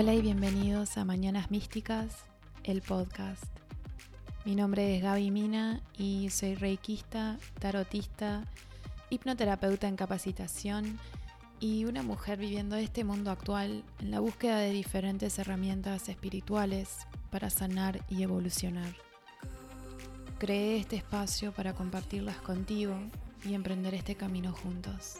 Hola y bienvenidos a Mañanas Místicas, el podcast. Mi nombre es Gaby Mina y soy reikista, tarotista, hipnoterapeuta en capacitación y una mujer viviendo este mundo actual en la búsqueda de diferentes herramientas espirituales para sanar y evolucionar. Creé este espacio para compartirlas contigo y emprender este camino juntos.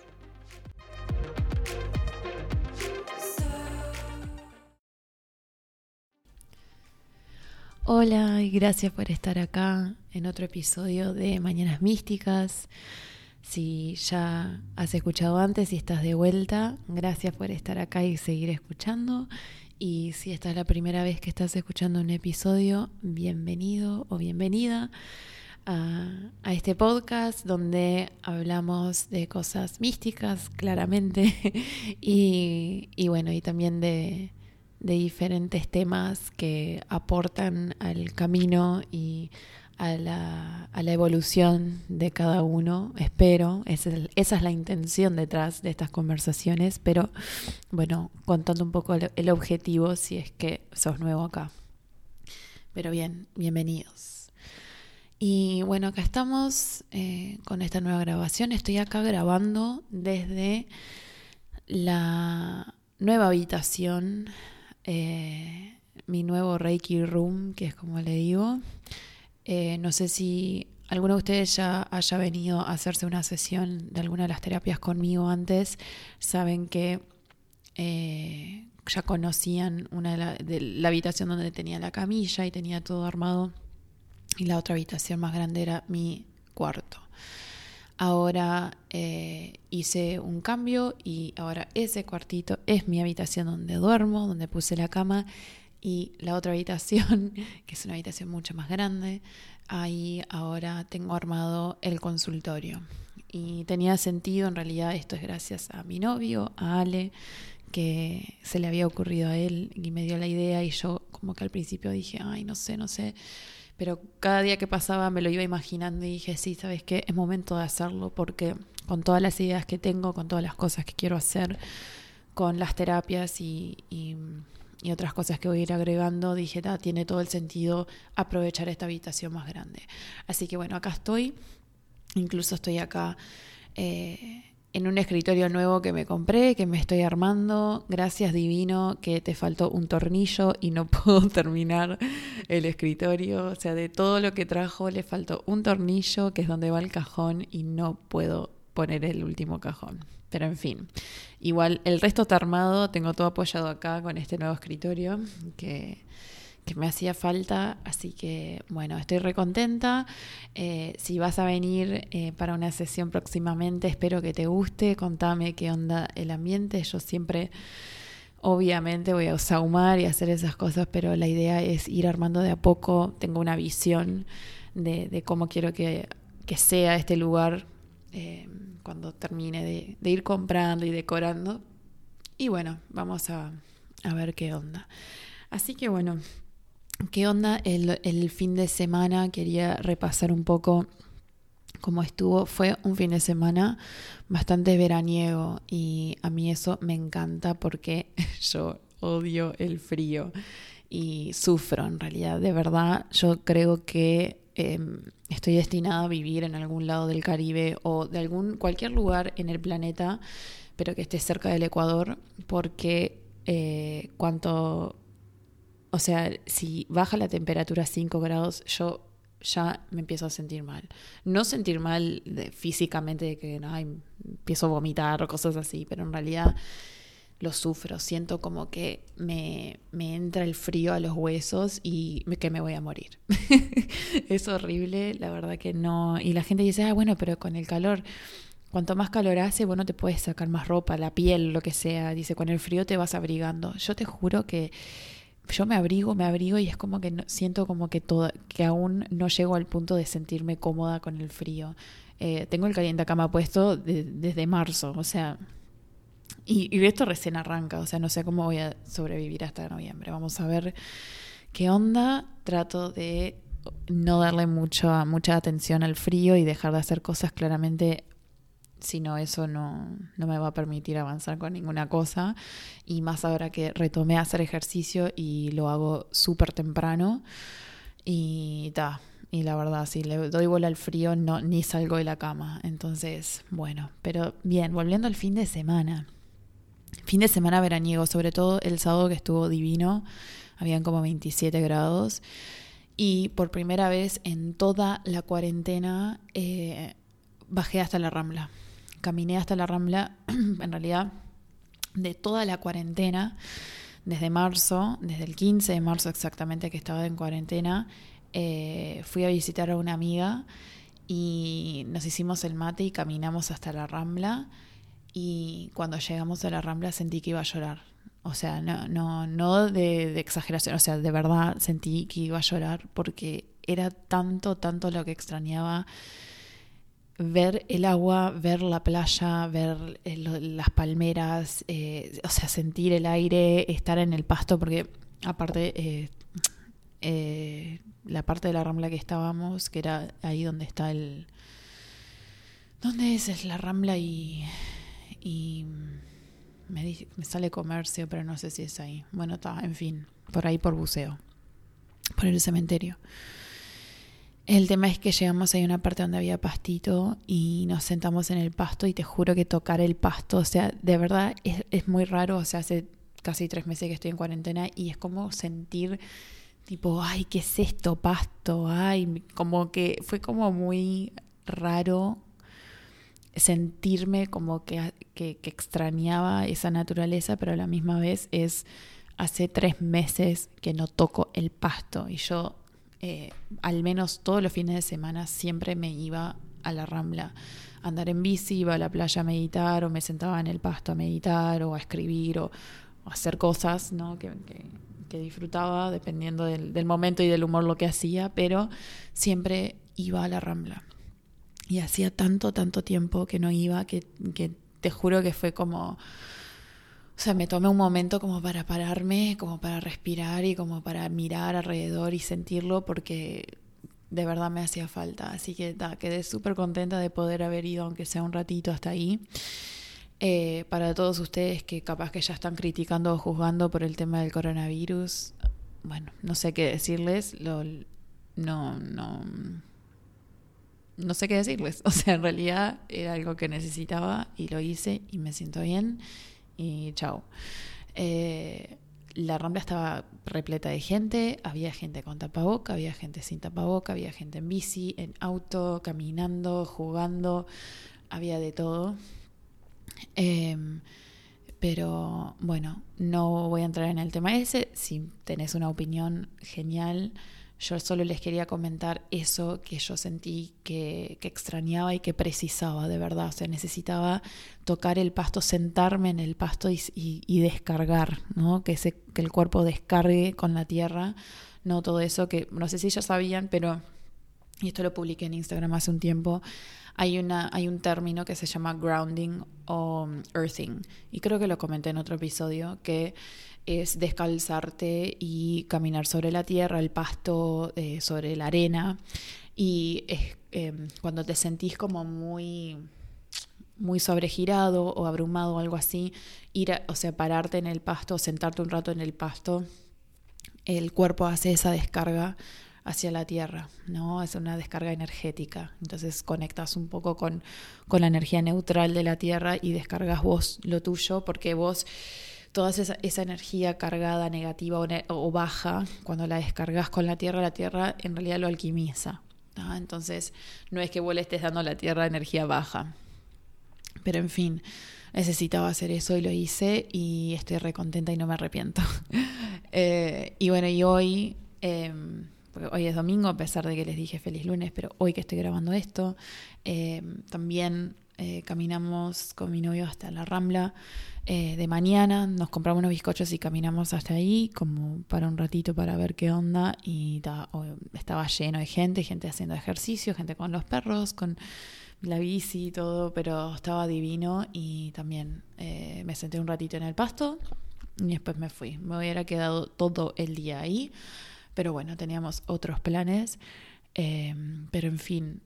Hola y gracias por estar acá en otro episodio de Mañanas Místicas. Si ya has escuchado antes y estás de vuelta, gracias por estar acá y seguir escuchando. Y si esta es la primera vez que estás escuchando un episodio, bienvenido o bienvenida a, este podcast donde hablamos de cosas místicas, claramente, y, y bueno, y también de, de diferentes temas que aportan al camino y a la, a la evolución de cada uno, espero, esa es, esa es, la intención detrás de estas conversaciones, pero bueno, contando un poco el, objetivo si es que sos nuevo acá. Pero bien, bienvenidos. Y bueno, acá estamos eh, con esta nueva grabación. Estoy acá grabando desde la nueva habitación eh, mi nuevo Reiki Room, que es como le digo. Eh, no sé si alguno de ustedes ya haya venido a hacerse una sesión de alguna de las terapias conmigo antes, saben que eh, ya conocían una de la, de la habitación donde tenía la camilla y tenía todo armado y la otra habitación más grande era mi cuarto. Ahora eh, hice un cambio y ahora ese cuartito es mi habitación donde duermo, donde puse la cama y la otra habitación, que es una habitación mucho más grande, ahí ahora tengo armado el consultorio. Y tenía sentido, en realidad esto es gracias a mi novio, a Ale, que se le había ocurrido a él y me dio la idea y yo como que al principio dije, ay, no sé, no sé pero cada día que pasaba me lo iba imaginando y dije, sí, ¿sabes qué? Es momento de hacerlo porque con todas las ideas que tengo, con todas las cosas que quiero hacer, con las terapias y, y, otras cosas que voy a ir agregando, dije, tiene todo el sentido aprovechar esta habitación más grande. Así que bueno, acá estoy, incluso estoy acá. Eh, en un escritorio nuevo que me compré, que me estoy armando. Gracias divino que te faltó un tornillo y no puedo terminar el escritorio. O sea, de todo lo que trajo le faltó un tornillo, que es donde va el cajón, y no puedo poner el último cajón. Pero en fin, igual el resto está armado, tengo todo apoyado acá con este nuevo escritorio que que me hacía falta, así que bueno, estoy recontenta. Eh, si vas a venir eh, para una sesión próximamente, espero que te guste, contame qué onda el ambiente, yo siempre... Obviamente voy a saumar y hacer esas cosas, pero la idea es ir armando de a poco. Tengo una visión de, cómo quiero que, sea este lugar eh, cuando termine de, de, ir comprando y decorando. Y bueno, vamos a, a ver qué onda. Así que bueno, ¿Qué onda el, fin de semana? Quería repasar un poco cómo estuvo. Fue un fin de semana bastante veraniego y a mí eso me encanta porque yo odio el frío y sufro en realidad. De verdad, yo creo que em, estoy destinada a vivir en algún lado del Caribe o de algún cualquier lugar en el planeta, pero que esté cerca del Ecuador, porque eh, cuanto o sea, si baja la temperatura a 5 grados, yo ya me empiezo a sentir mal. No sentir mal físicamente de que empiezo a vomitar o cosas así, pero en realidad lo sufro. Siento como que me, me entra el frío a los huesos y que me voy a morir. es horrible, la verdad que no. Y la gente dice, ah, bueno, pero con el calor. Cuanto más calor hace, bueno, te puedes sacar más ropa, la piel, lo que sea. Dice, con el frío te vas abrigando. Yo te juro que yo me abrigo, me abrigo y es como que siento como que, todo, que aún no llego al punto de sentirme cómoda con el frío. Eh, tengo el cama puesto desde marzo, o sea, y, y, esto recién arranca, o sea, no sé cómo voy a sobrevivir hasta noviembre. Vamos a ver qué onda. Trato de no darle mucho, mucha atención al frío y dejar de hacer cosas claramente si no eso no, no me va a permitir avanzar con ninguna cosa. Y más ahora que retomé a hacer ejercicio y lo hago súper temprano. Y ta, y la verdad, si le doy bola al frío, no, ni salgo de la cama. Entonces, bueno, pero bien, volviendo al fin de semana. Fin de semana veraniego, sobre todo el sábado que estuvo divino, habían como 27 grados. Y por primera vez en toda la cuarentena eh, bajé hasta la Rambla. Caminé hasta la Rambla, en realidad, de toda la cuarentena, desde marzo, desde el 15 de marzo exactamente que estaba en cuarentena, eh, fui a visitar a una amiga y nos hicimos el mate y caminamos hasta la Rambla y cuando llegamos a la Rambla sentí que iba a llorar. O sea, no, no, no de, de, exageración, o sea, de verdad sentí que iba a llorar porque era tanto, tanto lo que extrañaba ver el agua, ver la playa, ver eh, las palmeras, eh, o sea, sentir el aire, estar en el pasto, porque aparte eh, la parte de la rambla que estábamos, que era ahí donde está el... ¿Dónde es? Es la rambla y... y me, me sale comercio, pero no sé si es ahí. Bueno, está, en fin, por ahí por buceo, por el cementerio. El tema es que llegamos a una parte donde había pastito y nos sentamos en el pasto y te juro que tocar el pasto, o sea, de verdad es, es muy raro, o sea, hace casi tres meses que estoy en cuarentena y es como sentir tipo, ay, ¿qué es esto? Pasto, ay, como que fue como muy raro sentirme como que, que, que extrañaba esa naturaleza, pero a la misma vez es hace tres meses que no toco el pasto y yo eh, al menos todos los fines de semana siempre me iba a la rambla a andar en bici, iba a la playa a meditar o me sentaba en el pasto a meditar o a escribir o, a hacer cosas ¿no? que, disfrutaba dependiendo del, momento y del humor lo que hacía, pero siempre iba a la rambla. Y hacía tanto, tanto tiempo que no iba que te juro que fue como o sea, me tomé un momento como para pararme, como para respirar y como para mirar alrededor y sentirlo porque de verdad me hacía falta. Así que quedé súper contenta de poder haber ido, aunque sea un ratito hasta ahí. Eh, para todos ustedes que capaz que ya están criticando o juzgando por el tema del coronavirus, bueno, no sé qué decirles, no, no, no sé qué decirles. O sea, en realidad era algo que necesitaba y lo hice y me siento bien y chao. Eh, la rambla estaba repleta de gente, había gente con tapaboca, había gente sin tapaboca, había gente en bici, en auto, caminando, jugando, había de todo. Em, pero bueno, no voy a entrar en el tema ese. Si tenés una opinión genial, yo solo les quería comentar eso que yo sentí que, que, extrañaba y que precisaba de verdad. O sea, necesitaba tocar el pasto, sentarme en el pasto y, descargar, ¿no? Que, ese, que el cuerpo descargue con la tierra, no todo eso que no sé si ya sabían, pero, y esto lo publiqué en Instagram hace un tiempo, hay, una, hay un término que se llama grounding o earthing. Y creo que lo comenté en otro episodio, que es descalzarte y caminar sobre la tierra, el pasto, eh, sobre la arena. Y es, eh, cuando te sentís como muy muy sobregirado o abrumado o algo así, ir o sea, pararte en el pasto, sentarte un rato en el pasto, el cuerpo hace esa descarga hacia la tierra, ¿no? Es una descarga energética. Entonces conectas un poco con, con la energía neutral de la tierra y descargas vos lo tuyo, porque vos toda esa, esa energía cargada, negativa o, baja, cuando la descargas con la tierra, la tierra en realidad lo alquimiza. Entonces, no es que vos le estés dando a la tierra energía baja. Pero en fin, necesitaba hacer eso y lo hice y estoy recontenta y no me arrepiento. eh, y bueno, y hoy, eh, hoy es domingo, a pesar de que les dije feliz lunes, pero hoy que estoy grabando esto, eh, también eh, caminamos con mi novio hasta la Rambla eh, de mañana, nos compramos unos bizcochos y caminamos hasta ahí, como para un ratito para ver qué onda. Y ta, estaba lleno de gente, gente haciendo ejercicio, gente con los perros, con la bici y todo, pero estaba divino. Y también eh, me senté un ratito en el pasto y después me fui. Me hubiera quedado todo el día ahí, pero bueno, teníamos otros planes. Pero en fin.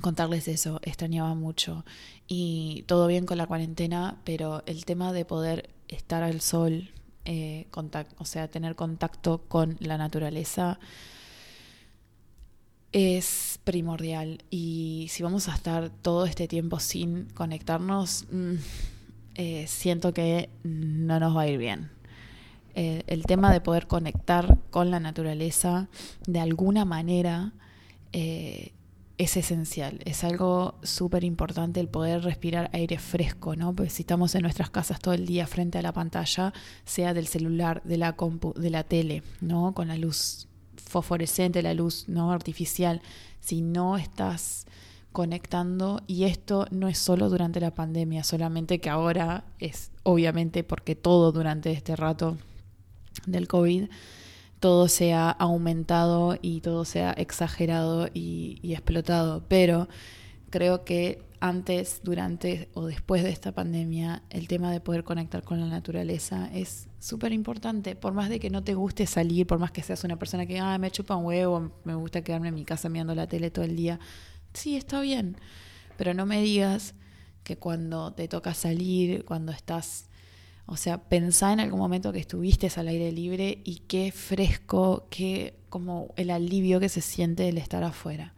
Contarles eso, extrañaba mucho. Y todo bien con la cuarentena, pero el tema de poder estar al sol, eh, o sea, tener contacto con la naturaleza es primordial. Y si vamos a estar todo este tiempo sin conectarnos, mm, eh, siento que no nos va a ir bien. Eh, el tema de poder conectar con la naturaleza de alguna manera es esencial, es algo súper importante el poder respirar aire fresco, ¿no? Porque si estamos en nuestras casas todo el día frente a la pantalla, sea del celular, de la compu, de la tele, ¿no? Con la luz fosforescente, la luz no artificial, si no estás conectando y esto no es solo durante la pandemia, solamente que ahora es obviamente porque todo durante este rato del COVID todo se ha aumentado y todo se ha exagerado y, explotado. Pero creo que antes, durante o después de esta pandemia, el tema de poder conectar con la naturaleza es súper importante. Por más de que no te guste salir, por más que seas una persona que ah, me chupa un huevo, me gusta quedarme en mi casa mirando la tele todo el día. Sí, está bien. Pero no me digas que cuando te toca salir, cuando estás o sea, pensá en algún momento que estuviste al aire libre y qué fresco, qué como el alivio que se siente el estar afuera.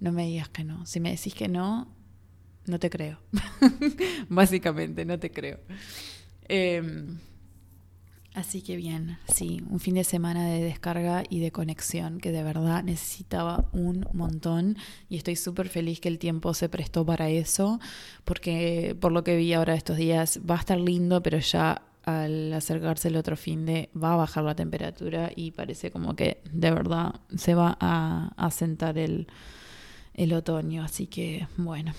No me digas que no. Si me decís que no, no te creo. Básicamente, no te creo. Eh, Así que bien, sí, un fin de semana de descarga y de conexión que de verdad necesitaba un montón y estoy súper feliz que el tiempo se prestó para eso, porque por lo que vi ahora estos días va a estar lindo, pero ya al acercarse el otro fin de va a bajar la temperatura y parece como que de verdad se va a, a sentar el, el otoño, así que bueno.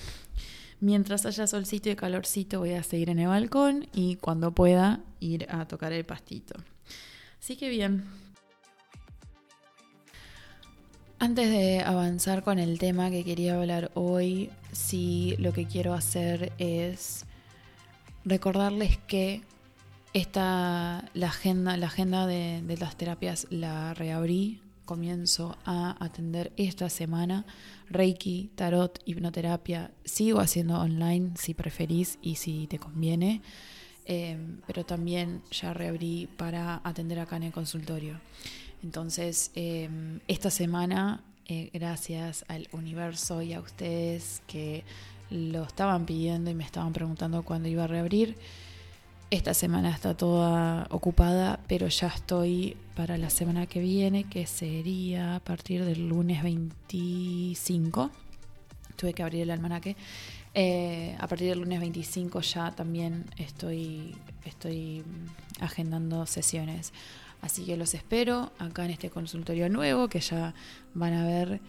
Mientras haya solcito y calorcito voy a seguir en el balcón y cuando pueda ir a tocar el pastito. Así que bien. Antes de avanzar con el tema que quería hablar hoy, sí lo que quiero hacer es recordarles que esta, la agenda, la agenda de, de las terapias la reabrí comienzo a atender esta semana Reiki, Tarot, hipnoterapia. Sigo haciendo online si preferís y si te conviene, em, pero también ya reabrí para atender acá en el consultorio. Entonces, em, esta semana, eh, gracias al universo y a ustedes que lo estaban pidiendo y me estaban preguntando cuándo iba a reabrir, esta semana está toda ocupada, pero ya estoy para la semana que viene, que sería a partir del lunes 25. Tuve que abrir el almanaque. Eh, a partir del lunes 25 ya también estoy, estoy agendando sesiones. Así que los espero acá en este consultorio nuevo que ya van a ver.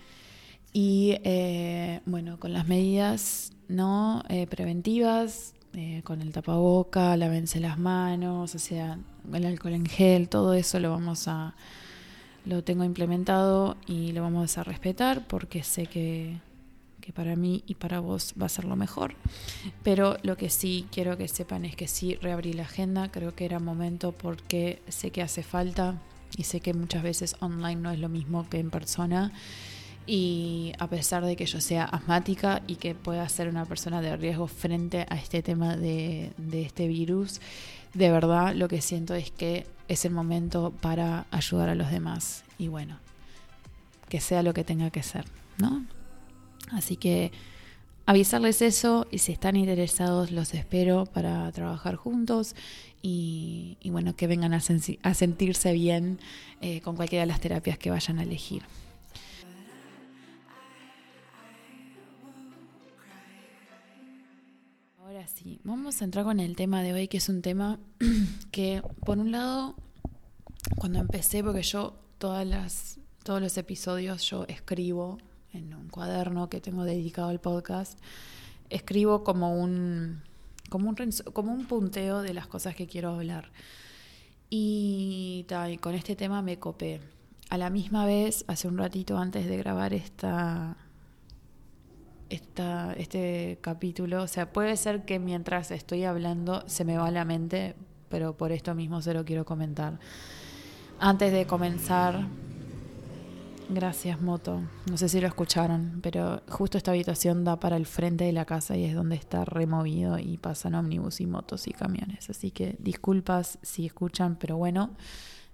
Y eh, bueno, con las medidas no eh, preventivas, eh, con el tapaboca, lávense las manos, o sea, el alcohol en gel, todo eso lo vamos a, lo tengo implementado y lo vamos a respetar porque sé que, que para mí y para vos va a ser lo mejor. Pero lo que sí quiero que sepan es que sí reabrí la agenda, creo que era momento porque sé que hace falta y sé que muchas veces online no es lo mismo que en persona y a pesar de que yo sea asmática y que pueda ser una persona de riesgo frente a este tema de, este virus, de verdad lo que siento es que es el momento para ayudar a los demás y bueno, que sea lo que tenga que ser, ¿no? Así que avisarles eso y si están interesados los espero para trabajar juntos y, bueno, que vengan a, sentirse bien eh, con cualquiera de las terapias que vayan a elegir. Sí, vamos a entrar con el tema de hoy, que es un tema que, por un lado, cuando empecé, porque yo todas las, todos los episodios yo escribo en un cuaderno que tengo dedicado al podcast, escribo como un, como un, punteo de las cosas que quiero hablar. Y, y con este tema me copé. A la misma vez, hace un ratito antes de grabar esta, esta, este capítulo. O sea, puede ser que mientras estoy hablando se me va la mente, pero por esto mismo se lo quiero comentar. Antes de comenzar, Gracias, Moto. No sé si lo escucharon, pero justo esta habitación da para el frente de la casa y es donde está removido y pasan ómnibus y motos y camiones. Así que disculpas si escuchan, pero bueno,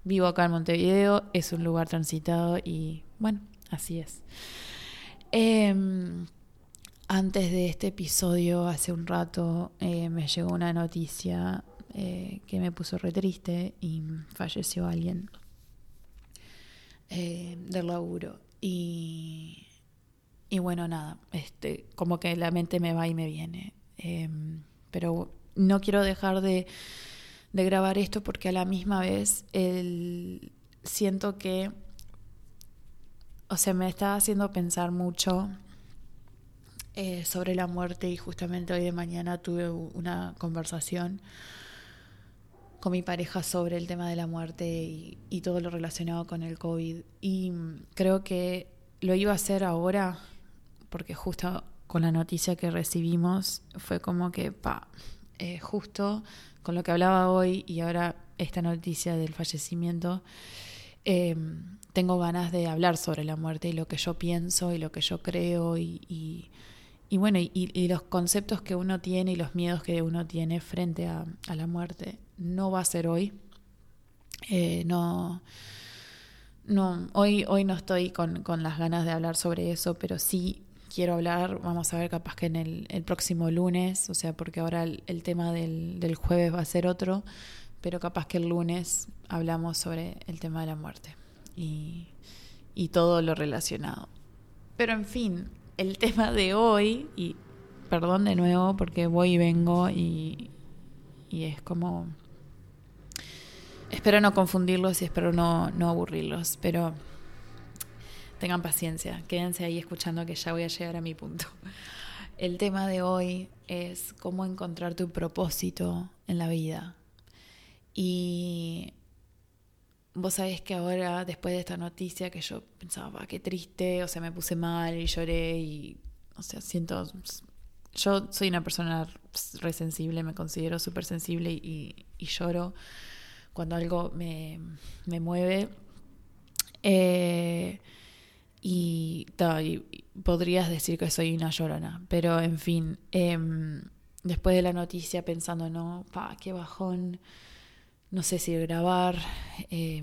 vivo acá en Montevideo, es un lugar transitado y bueno, así es. Em, antes de este episodio, hace un rato, eh, me llegó una noticia eh, que me puso re triste y falleció alguien eh, del laburo. Y, y bueno, nada, este, como que la mente me va y me viene. Em, pero no quiero dejar de, de, grabar esto porque a la misma vez el, siento que, o sea, me está haciendo pensar mucho eh, sobre la muerte y justamente hoy de mañana tuve una conversación con mi pareja sobre el tema de la muerte y, todo lo relacionado con el COVID. Y creo que lo iba a hacer ahora porque justo con la noticia que recibimos fue como que, pa, eh, justo con lo que hablaba hoy y ahora esta noticia del fallecimiento, eh, tengo ganas de hablar sobre la muerte y lo que yo pienso y lo que yo creo y, y, bueno, y, los conceptos que uno tiene y los miedos que uno tiene frente a, la muerte no va a ser hoy. Eh, no, no, hoy, hoy no estoy con, las ganas de hablar sobre eso, pero sí quiero hablar, vamos a ver capaz que en el, próximo lunes, o sea, porque ahora el, tema del, del, jueves va a ser otro, pero capaz que el lunes hablamos sobre el tema de la muerte y, y todo lo relacionado. Pero en fin, el tema de hoy, y perdón de nuevo porque voy y vengo y, y es como Espero no confundirlos y espero no, no aburrirlos, pero tengan paciencia, quédense ahí escuchando que ya voy a llegar a mi punto. El tema de hoy es cómo encontrar tu propósito en la vida. Y vos sabés que ahora, después de esta noticia, que yo pensaba, qué triste, o sea, me puse mal y lloré y, o sea, siento, yo soy una persona resensible, me considero súper sensible y, lloro cuando algo me, mueve. Eh, y, podrías decir que soy una llorona, pero en fin, em, después de la noticia pensando, no, pa, qué bajón, no sé si grabar, eh,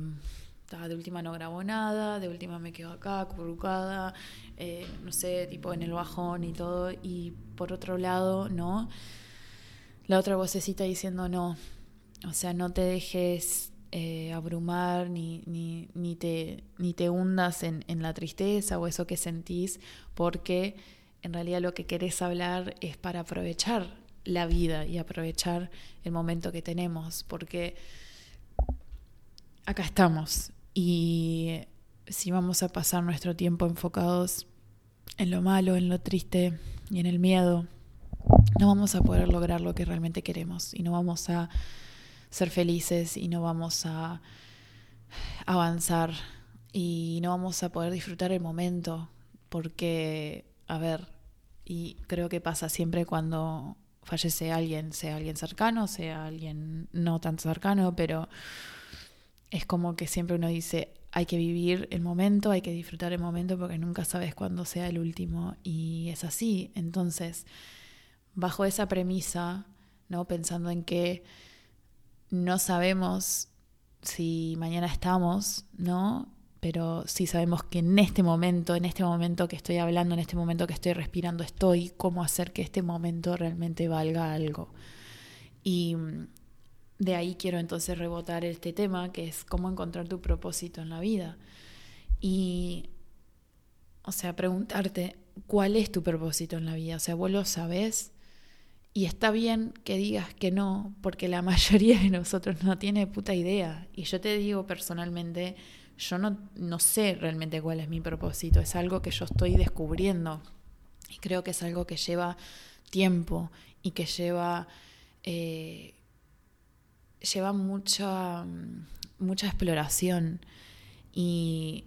de última no grabo nada, de última me quedo acá, acurrucada, eh, no sé, tipo en el bajón y todo, y por otro lado, no, la otra vocecita diciendo, no, o sea, no te dejes eh, abrumar ni, ni, ni, te, ni te hundas en, en, la tristeza o eso que sentís, porque en realidad lo que querés hablar es para aprovechar la vida y aprovechar el momento que tenemos, porque acá estamos y si vamos a pasar nuestro tiempo enfocados en lo malo, en lo triste y en el miedo, no vamos a poder lograr lo que realmente queremos y no vamos a ser felices y no vamos a avanzar y no vamos a poder disfrutar el momento porque, a ver, y creo que pasa siempre cuando fallece alguien, sea alguien cercano, sea alguien no tan cercano, pero es como que siempre uno dice, hay que vivir el momento, hay que disfrutar el momento porque nunca sabes cuándo sea el último y es así. Entonces, bajo esa premisa, ¿no? Pensando en que no sabemos si mañana estamos, ¿no? Pero sí sabemos que en este momento, en este momento que estoy hablando, en este momento que estoy respirando, estoy, cómo hacer que este momento realmente valga algo. Y mm, de ahí quiero entonces rebotar este tema, que es cómo encontrar tu propósito en la vida. Y, o sea, preguntarte, ¿cuál es tu propósito en la vida? O sea, vos lo sabés, y está bien que digas que no, porque la mayoría de nosotros no tiene puta idea. Y yo te digo personalmente, yo no, no sé realmente cuál es mi propósito, es algo que yo estoy descubriendo. Y creo que es algo que lleva tiempo y que lleva, eh, lleva mucha, mucha exploración. Y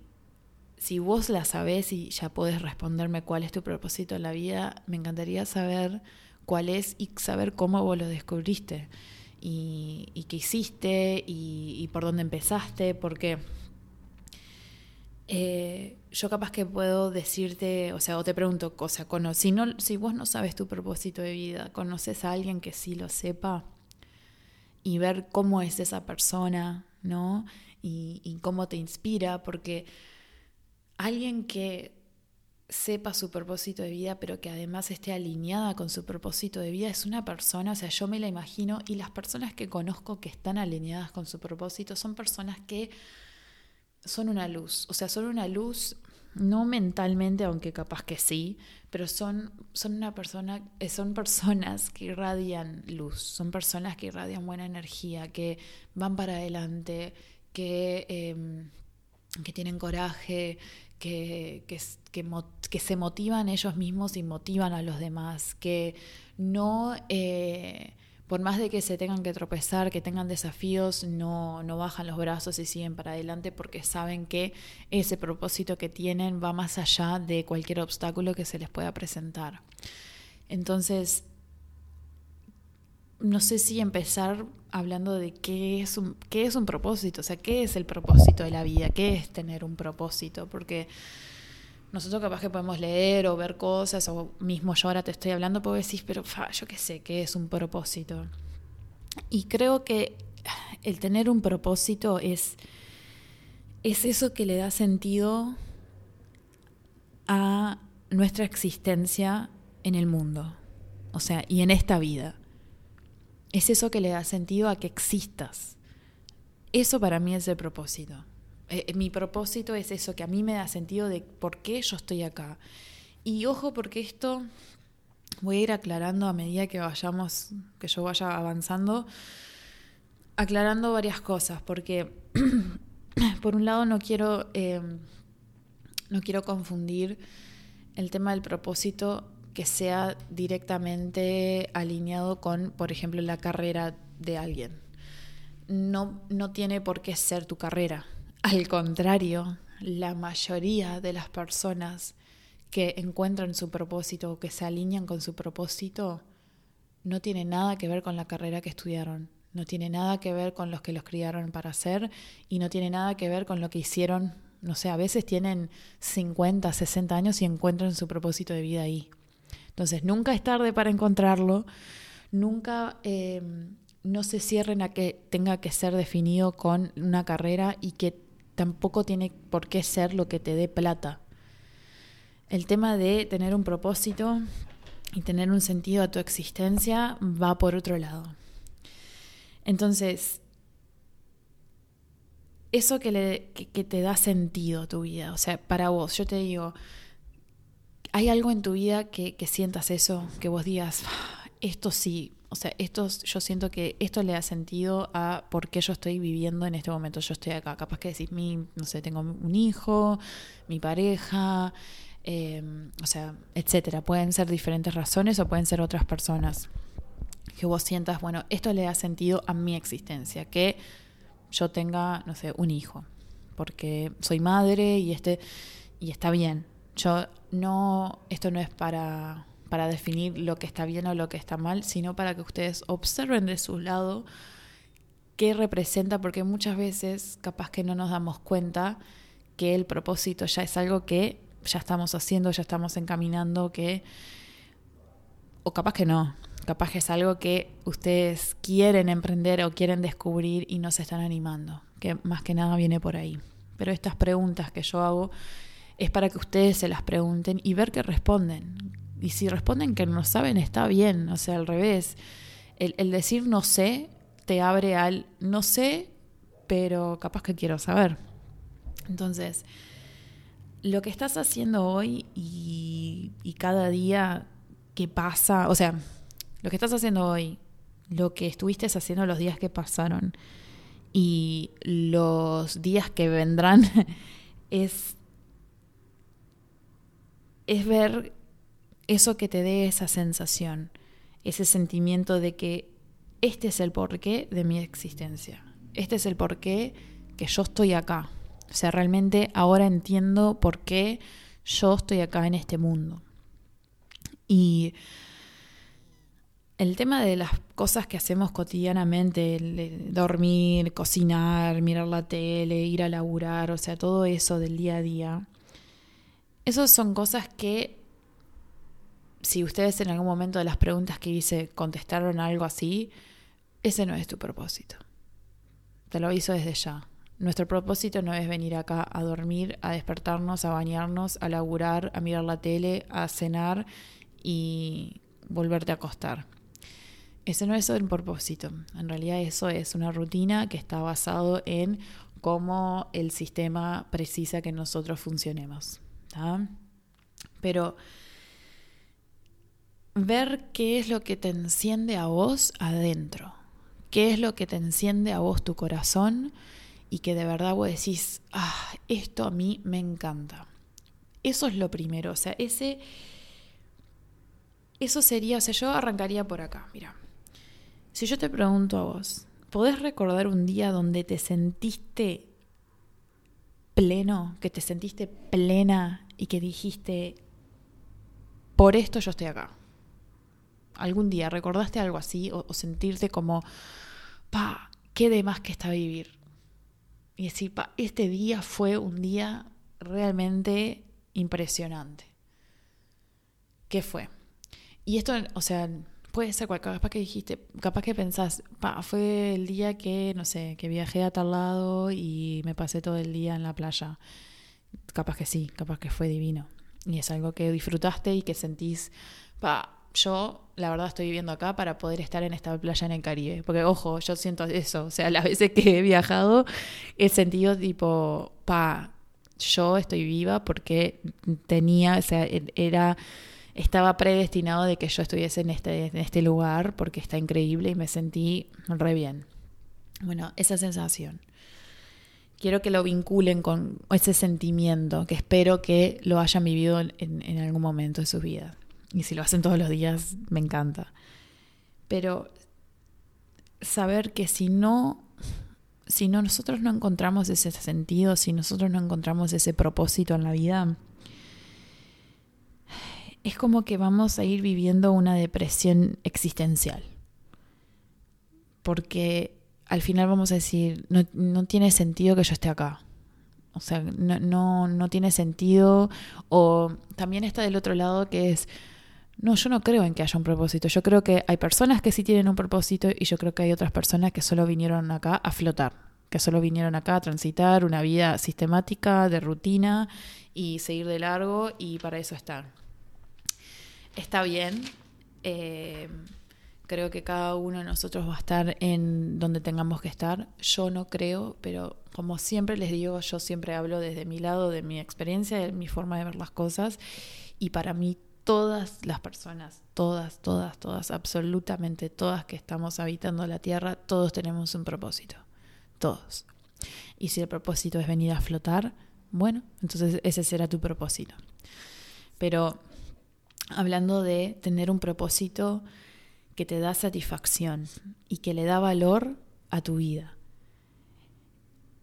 si vos la sabés y ya podés responderme cuál es tu propósito en la vida, me encantaría saber cuál es y saber cómo vos lo descubriste y, qué hiciste y, por dónde empezaste, porque eh, yo capaz que puedo decirte, o sea, o te pregunto, cosa, si, no, si vos no sabes tu propósito de vida, conoces a alguien que sí lo sepa y ver cómo es esa persona, ¿no? Y, y cómo te inspira, porque alguien que sepa su propósito de vida, pero que además esté alineada con su propósito de vida, es una persona, o sea, yo me la imagino, y las personas que conozco que están alineadas con su propósito son personas que son una luz, o sea, son una luz, no mentalmente, aunque capaz que sí, pero son, son una persona, eh, son personas que irradian luz, son personas que irradian buena energía, que van para adelante, que, em, que tienen coraje, que, que, que, se motivan ellos mismos y motivan a los demás, que no... Eh, por más de que se tengan que tropezar, que tengan desafíos, no, no bajan los brazos y siguen para adelante porque saben que ese propósito que tienen va más allá de cualquier obstáculo que se les pueda presentar. Entonces, no sé si empezar hablando de qué es un, qué es un propósito, o sea, qué es el propósito de la vida, qué es tener un propósito, porque nosotros capaz que podemos leer o ver cosas, o mismo yo ahora te estoy hablando, puedo decir, pero yo qué sé, ¿qué es un propósito? Y creo que el tener un propósito es, es eso que le da sentido a nuestra existencia en el mundo, o sea, y en esta vida. Es eso que le da sentido a que existas. Eso para mí es el propósito. Eh, eh, mi propósito es eso, que a mí me da sentido de por qué yo estoy acá. Y ojo, porque esto voy a ir aclarando a medida que vayamos, que yo vaya avanzando, aclarando varias cosas, porque por un lado no quiero, em, no quiero confundir el tema del propósito que sea directamente alineado con, por ejemplo, la carrera de alguien. No, no tiene por qué ser tu carrera al contrario, la mayoría de las personas que encuentran su propósito o que se alinean con su propósito no tiene nada que ver con la carrera que estudiaron, no tiene nada que ver con los que los criaron para hacer y no tiene nada que ver con lo que hicieron, no sé, a veces tienen 50, 60 años y encuentran su propósito de vida ahí. Entonces, nunca es tarde para encontrarlo, nunca eh, no se cierren a que tenga que ser definido con una carrera y que tampoco tiene por qué ser lo que te dé plata. El tema de tener un propósito y tener un sentido a tu existencia va por otro lado. Entonces, eso que, le, te da sentido a tu vida, o sea, para vos, yo te digo, ¿hay algo en tu vida que, que sientas eso, que vos digas, ah, esto sí, o sea, esto, yo siento que esto le da sentido a por qué yo estoy viviendo en este momento. Yo estoy acá. Capaz que decís, mi, no sé, tengo un hijo, mi pareja, em, o sea, etcétera. Pueden ser diferentes razones o pueden ser otras personas. Que vos sientas, bueno, esto le da sentido a mi existencia. Que yo tenga, no sé, un hijo. Porque soy madre y este. Y está bien. Yo no. Esto no es para para definir lo que está bien o lo que está mal, sino para que ustedes observen de su lado qué representa, porque muchas veces capaz que no nos damos cuenta que el propósito ya es algo que ya estamos haciendo, ya estamos encaminando, que o capaz que no, capaz que es algo que ustedes quieren emprender o quieren descubrir y no se están animando, que más que nada viene por ahí. Pero estas preguntas que yo hago es para que ustedes se las pregunten y ver qué responden, y si responden que no saben, está bien, o sea, al revés. El, decir no sé te abre al no sé, pero capaz que quiero saber. Entonces, lo que estás haciendo hoy y, y, cada día que pasa, o sea, lo que estás haciendo hoy, lo que estuviste haciendo los días que pasaron y los días que vendrán, es, es ver eso que te dé esa sensación, ese sentimiento de que este es el porqué de mi existencia, este es el porqué que yo estoy acá. O sea, realmente ahora entiendo por qué yo estoy acá en este mundo. Y el tema de las cosas que hacemos cotidianamente, dormir, cocinar, mirar la tele, ir a laburar, o sea, todo eso del día a día, esas son cosas que si ustedes en algún momento de las preguntas que hice contestaron algo así, ese no es tu propósito. Te lo aviso desde ya. Nuestro propósito no es venir acá a dormir, a despertarnos, a bañarnos, a laburar, a mirar la tele, a cenar y volverte a acostar. Ese no es el propósito. En realidad eso es una rutina que está basado en cómo el sistema precisa que nosotros funcionemos. Pero ver qué es lo que te enciende a vos adentro, qué es lo que te enciende a vos tu corazón y que de verdad vos decís, ah, esto a mí me encanta. Eso es lo primero, o sea, ese, eso sería, o sea, yo arrancaría por acá, mira. Si yo te pregunto a vos, ¿podés recordar un día donde te sentiste pleno, que te sentiste plena y que dijiste, por esto yo estoy acá? Algún día recordaste algo así o, sentirte como, pa, qué de más que está vivir. Y decir, pa, este día fue un día realmente impresionante. ¿Qué fue? Y esto, o sea, puede ser cual, capaz que dijiste, capaz que pensás, pa, fue el día que, no sé, que viajé a tal lado y me pasé todo el día en la playa. Capaz que sí, capaz que fue divino. Y es algo que disfrutaste y que sentís, pa, yo la verdad estoy viviendo acá para poder estar en esta playa en el Caribe. Porque, ojo, yo siento eso. O sea, las veces que he viajado he sentido tipo, pa, yo estoy viva porque tenía, o sea, e-, era, estaba predestinado de que yo estuviese en este, en este lugar porque está increíble y me sentí re bien. Bueno, esa sensación. Quiero que lo vinculen con ese sentimiento que espero que lo hayan vivido en, en algún momento de sus vidas. Y si lo hacen todos los días, me encanta. Pero saber que si no, si no nosotros no encontramos ese sentido, si nosotros no encontramos ese propósito en la vida, es como que vamos a ir viviendo una depresión existencial. Porque al final vamos a decir, no, no tiene sentido que yo esté acá. O sea, no, no, no tiene sentido. O también está del otro lado que es, no, yo no creo en que haya un propósito. Yo creo que hay personas que sí tienen un propósito y yo creo que hay otras personas que solo vinieron acá a flotar, que solo vinieron acá a transitar una vida sistemática, de rutina y seguir de largo y para eso están. Está bien. Eh, creo que cada uno de nosotros va a estar en donde tengamos que estar. Yo no creo, pero como siempre les digo, yo siempre hablo desde mi lado, de mi experiencia, de mi forma de ver las cosas. Y para mí todas las personas, todas, todas, todas, absolutamente todas que estamos habitando la Tierra, todos tenemos un propósito, todos. Y si el propósito es venir a flotar, bueno, entonces ese será tu propósito. Pero hablando de tener un propósito que te da satisfacción y que le da valor a tu vida.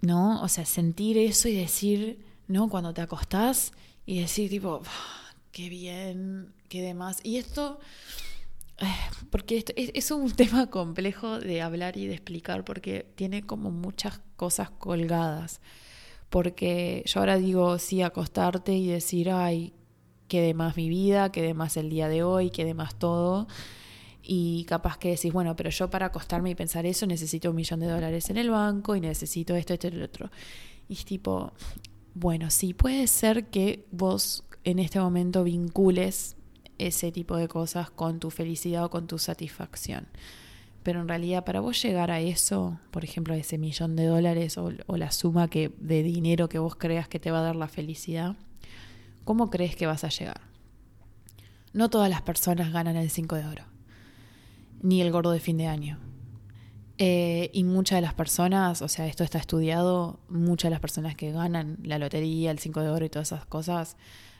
¿No? O sea, sentir eso y decir, ¿no? Cuando te acostás y decir tipo, qué bien, qué demás. Y esto, porque esto es, un tema complejo de hablar y de explicar porque tiene como muchas cosas colgadas. Porque yo ahora digo, sí, acostarte y decir, ay, qué demás mi vida, qué demás el día de hoy, qué demás todo. Y capaz que decís, bueno, pero yo para acostarme y pensar eso necesito un millón de dólares en el banco y necesito esto, esto y lo otro. Y es tipo, bueno, sí, puede ser que vos en este momento vincules ese tipo de cosas con tu felicidad o con tu satisfacción. Pero en realidad para vos llegar a eso, por ejemplo, a ese millón de dólares o, la suma que, de dinero que vos creas que te va a dar la felicidad, ¿cómo crees que vas a llegar? No todas las personas ganan el 5 de oro, ni el gordo de fin de año. Eh, y muchas de las personas, o sea, esto está estudiado, muchas de las personas que ganan la lotería, el 5 de oro y todas esas cosas,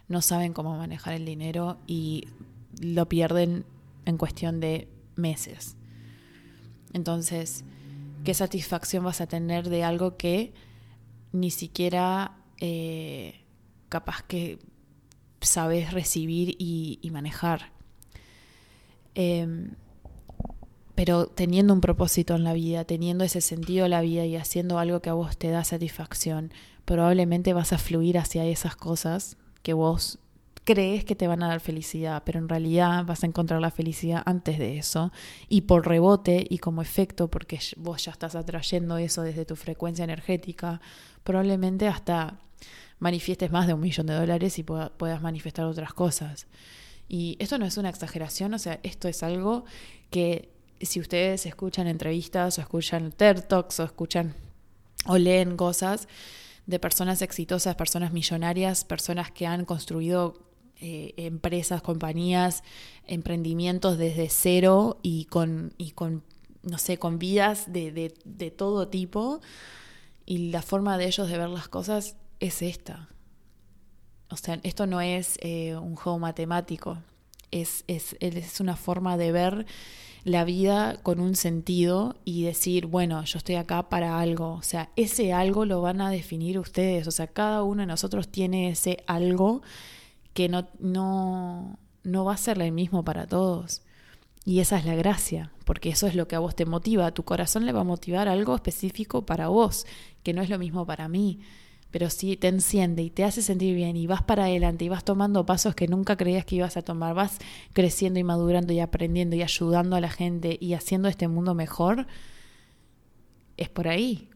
no saben cómo manejar el dinero y lo pierden en cuestión de meses. Entonces, ¿qué satisfacción vas a tener de algo que ni siquiera eh, capaz que sabes recibir y, manejar? Em, pero teniendo un propósito en la vida, teniendo ese sentido en la vida y haciendo algo que a vos te da satisfacción, probablemente vas a fluir hacia esas cosas que vos crees que te van a dar felicidad, pero en realidad vas a encontrar la felicidad antes de eso y por rebote y como efecto, porque vos ya estás atrayendo eso desde tu frecuencia energética, probablemente hasta manifiestes más de un millón de dólares y puedas manifestar otras cosas. Y esto no es una exageración, o sea, esto es algo que si ustedes escuchan entrevistas o escuchan TED Talks o escuchan o leen cosas de personas exitosas, personas millonarias, personas que han construido eh, empresas, compañías, emprendimientos desde cero y con, y con no sé, con vidas de, de, de todo tipo. Y la forma de ellos de ver las cosas es esta. O sea, esto no es eh, un juego matemático, es, es, es una forma de ver la vida con un sentido y decir, bueno, yo estoy acá para algo. O sea, ese algo lo van a definir ustedes. O sea, cada uno de nosotros tiene ese algo que no, no, no va a ser el mismo para todos. Y esa es la gracia, porque eso es lo que a vos te motiva. Tu corazón le va a motivar algo específico para vos, que no es lo mismo para mí. Pero si te enciende y te hace sentir bien y vas para adelante y vas tomando pasos que nunca creías que ibas a tomar, vas creciendo y madurando y aprendiendo y ayudando a la gente y haciendo este mundo mejor, es por ahí.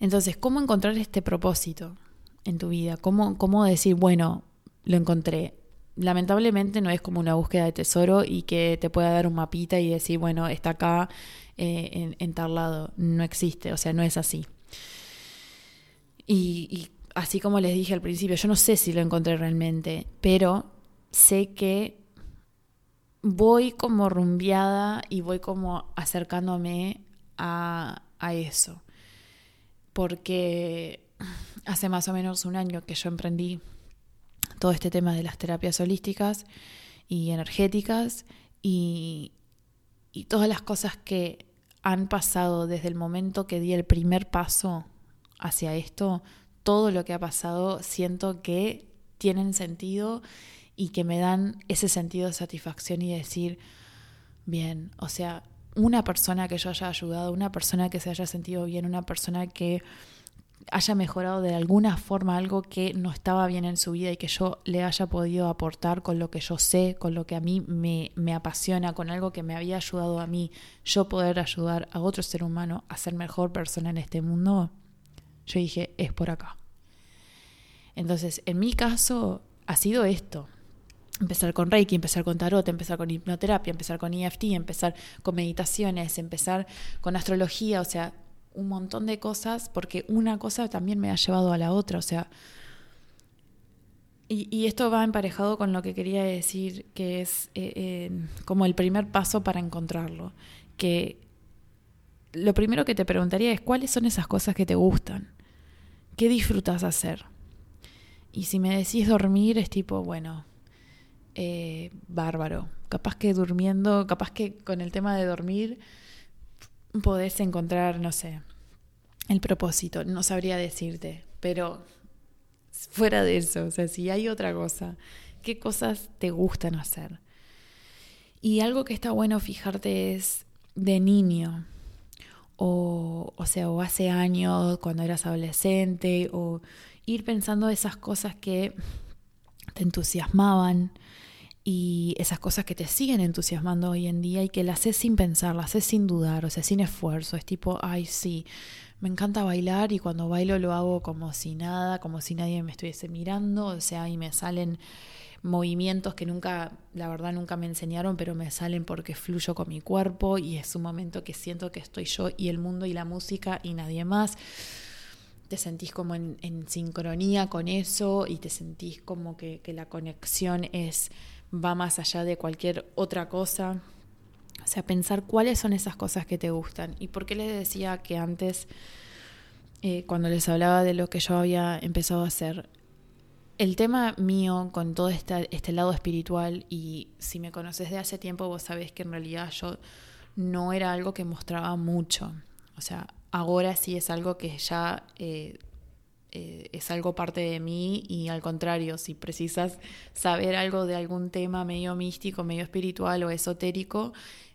Entonces, ¿cómo encontrar este propósito? en tu vida? ¿Cómo, ¿Cómo decir, bueno, lo encontré? Lamentablemente no es como una búsqueda de tesoro y que te pueda dar un mapita y decir, bueno, está acá eh, en, tal lado. No existe, o sea, no es así. Y, así como les dije al principio, yo no sé si lo encontré realmente, pero sé que voy como rumbeada y voy como acercándome a, a eso. Porque hace más o menos un año que yo emprendí todo este tema de las terapias holísticas y energéticas y, y todas las cosas que han pasado desde el momento que di el primer paso hacia esto, todo lo que ha pasado siento que tienen sentido y que me dan ese sentido de satisfacción y decir, bien, o sea, una persona que yo haya ayudado, una persona que se haya sentido bien, una persona que haya mejorado de alguna forma algo que no estaba bien en su vida y que yo le haya podido aportar con lo que yo sé, con lo que a mí me, me apasiona, con algo que me había ayudado a mí, yo poder ayudar a otro ser humano a ser mejor persona en este mundo, yo dije, es por acá. Entonces, en mi caso, ha sido esto. Empezar con Reiki, empezar con Tarot, empezar con hipnoterapia, empezar con EFT, empezar con meditaciones, empezar con astrología, o sea, un montón de cosas porque una cosa también me ha llevado a la otra, o sea, y, esto va emparejado con lo que quería decir, que es eh, eh, como el primer paso para encontrarlo, que lo primero que te preguntaría es cuáles son esas cosas que te gustan, qué disfrutas hacer. Y si me decís dormir es tipo, bueno, eh, bárbaro, capaz que durmiendo, capaz que con el tema de dormir podés encontrar, no sé, el propósito, no sabría decirte, pero fuera de eso, o sea, si hay otra cosa, ¿qué cosas te gustan hacer? Y algo que está bueno fijarte es de niño, o, o sea, o hace años, cuando eras adolescente, o ir pensando esas cosas que te entusiasmaban, y esas cosas que te siguen entusiasmando hoy en día y que las haces sin pensar, las haces sin dudar, o sea, sin esfuerzo. Es tipo, ay, sí, me encanta bailar y cuando bailo lo hago como si nada, como si nadie me estuviese mirando, o sea, y me salen movimientos que nunca, la verdad nunca me enseñaron, pero me salen porque fluyo con mi cuerpo y es un momento que siento que estoy yo y el mundo y la música y nadie más. Te sentís como en, sincronía con eso y te sentís como que, la conexión es va más allá de cualquier otra cosa. O sea, pensar cuáles son esas cosas que te gustan. ¿Y por qué les decía que antes, eh, cuando les hablaba de lo que yo había empezado a hacer, el tema mío con todo este, este lado espiritual, y si me conoces de hace tiempo, vos sabés que en realidad yo no era algo que mostraba mucho. O sea, ahora sí es algo que ya eh, eh, es algo parte de mí y al contrario, si precisas saber algo de algún tema medio místico, medio espiritual o esotérico,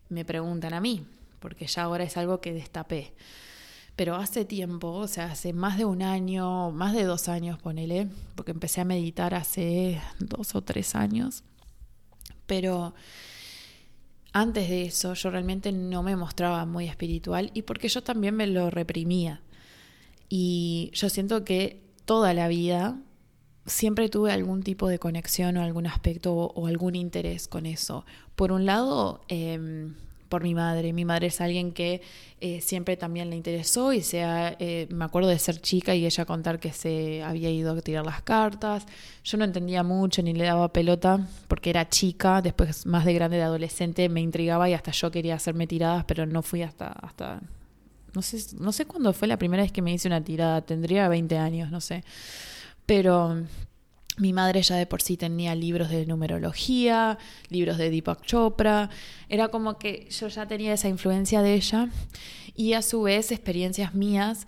me preguntan a mí, porque ya ahora es algo que destapé. Pero hace tiempo, o sea, hace más de un año, más de dos años, ponele, porque empecé a meditar hace dos o tres años. Pero antes de eso yo realmente no me mostraba muy espiritual y porque yo también me lo reprimía. Y yo siento que toda la vida siempre tuve algún tipo de conexión o algún aspecto o, algún interés con eso. Por un lado, em, por mi madre. Mi madre es alguien que eh, siempre también le interesó y sea, eh, me acuerdo de ser chica y ella contar que se había ido a tirar las cartas. Yo no entendía mucho ni le daba pelota porque era chica, después más de grande de adolescente me intrigaba y hasta yo quería hacerme tiradas, pero no fui hasta, hasta no sé, no sé cuándo fue la primera vez que me hice una tirada, tendría 20 años, no sé. Pero mi madre ya de por sí tenía libros de numerología, libros de Deepak Chopra. Era como que yo ya tenía esa influencia de ella y a su vez experiencias mías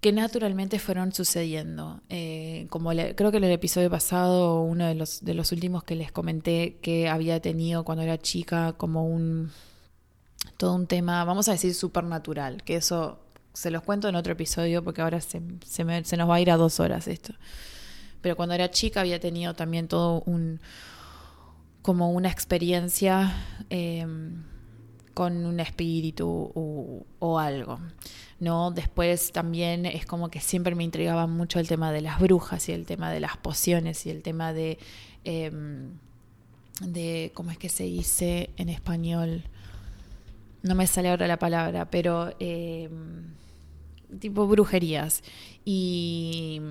que naturalmente fueron sucediendo. Eh, como creo que en el episodio pasado, uno de los, últimos que les comenté que había tenido cuando era chica como un todo un tema, vamos a decir, supernatural, que eso se los cuento en otro episodio porque ahora se, se, se nos va a ir a dos horas esto pero cuando era chica había tenido también todo un como una experiencia em, con un espíritu o, algo. ¿no? Después también es como que siempre me intrigaba mucho el tema de las brujas y el tema de las pociones y el tema de, em, de ¿cómo es que se dice en español? No me sale ahora la palabra, pero em, tipo brujerías. Y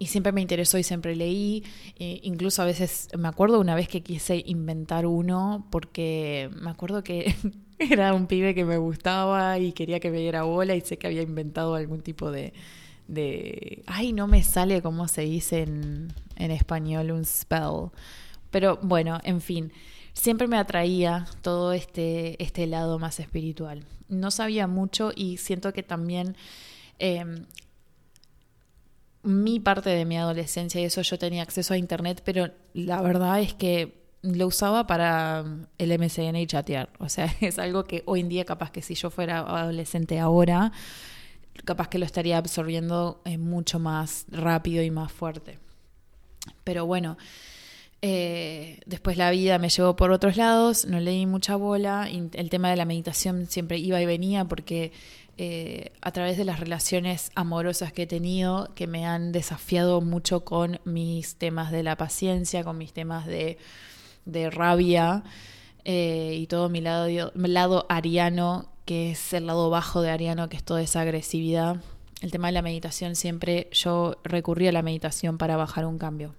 y siempre me interesó y siempre leí. Eh, incluso a veces me acuerdo una vez que quise inventar uno porque me acuerdo que era un pibe que me gustaba y quería que me diera bola y sé que había inventado algún tipo de... de ay, no me sale cómo se dice en, en español un spell. Pero bueno, en fin, siempre me atraía todo este, este lado más espiritual. No sabía mucho y siento que también em, mi parte de mi adolescencia y eso yo tenía acceso a internet, pero la verdad es que lo usaba para el MSN y chatear. O sea, es algo que hoy en día capaz que si yo fuera adolescente ahora, capaz que lo estaría absorbiendo eh, mucho más rápido y más fuerte. Pero bueno, eh, después la vida me llevó por otros lados, no leí mucha bola, el tema de la meditación siempre iba y venía porque eh, a través de las relaciones amorosas que he tenido, que me han desafiado mucho con mis temas de la paciencia, con mis temas de, rabia eh, y todo mi lado, mi lado ariano, que es el lado bajo de ariano, que es toda esa agresividad. El tema de la meditación siempre yo recurría a la meditación para bajar un cambio.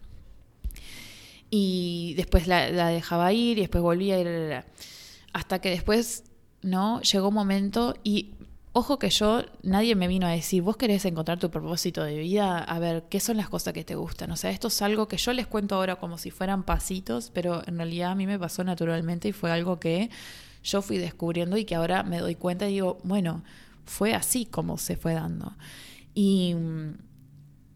Y después la, dejaba ir y después volvía a ir. Hasta que después, ¿no? Llegó un momento y Ojo que yo, nadie me vino a decir, vos querés encontrar tu propósito de vida, a ver, ¿qué son las cosas que te gustan? O sea, esto es algo que yo les cuento ahora como si fueran pasitos, pero en realidad a mí me pasó naturalmente y fue algo que yo fui descubriendo y que ahora me doy cuenta y digo, bueno, fue así como se fue dando. Y mm,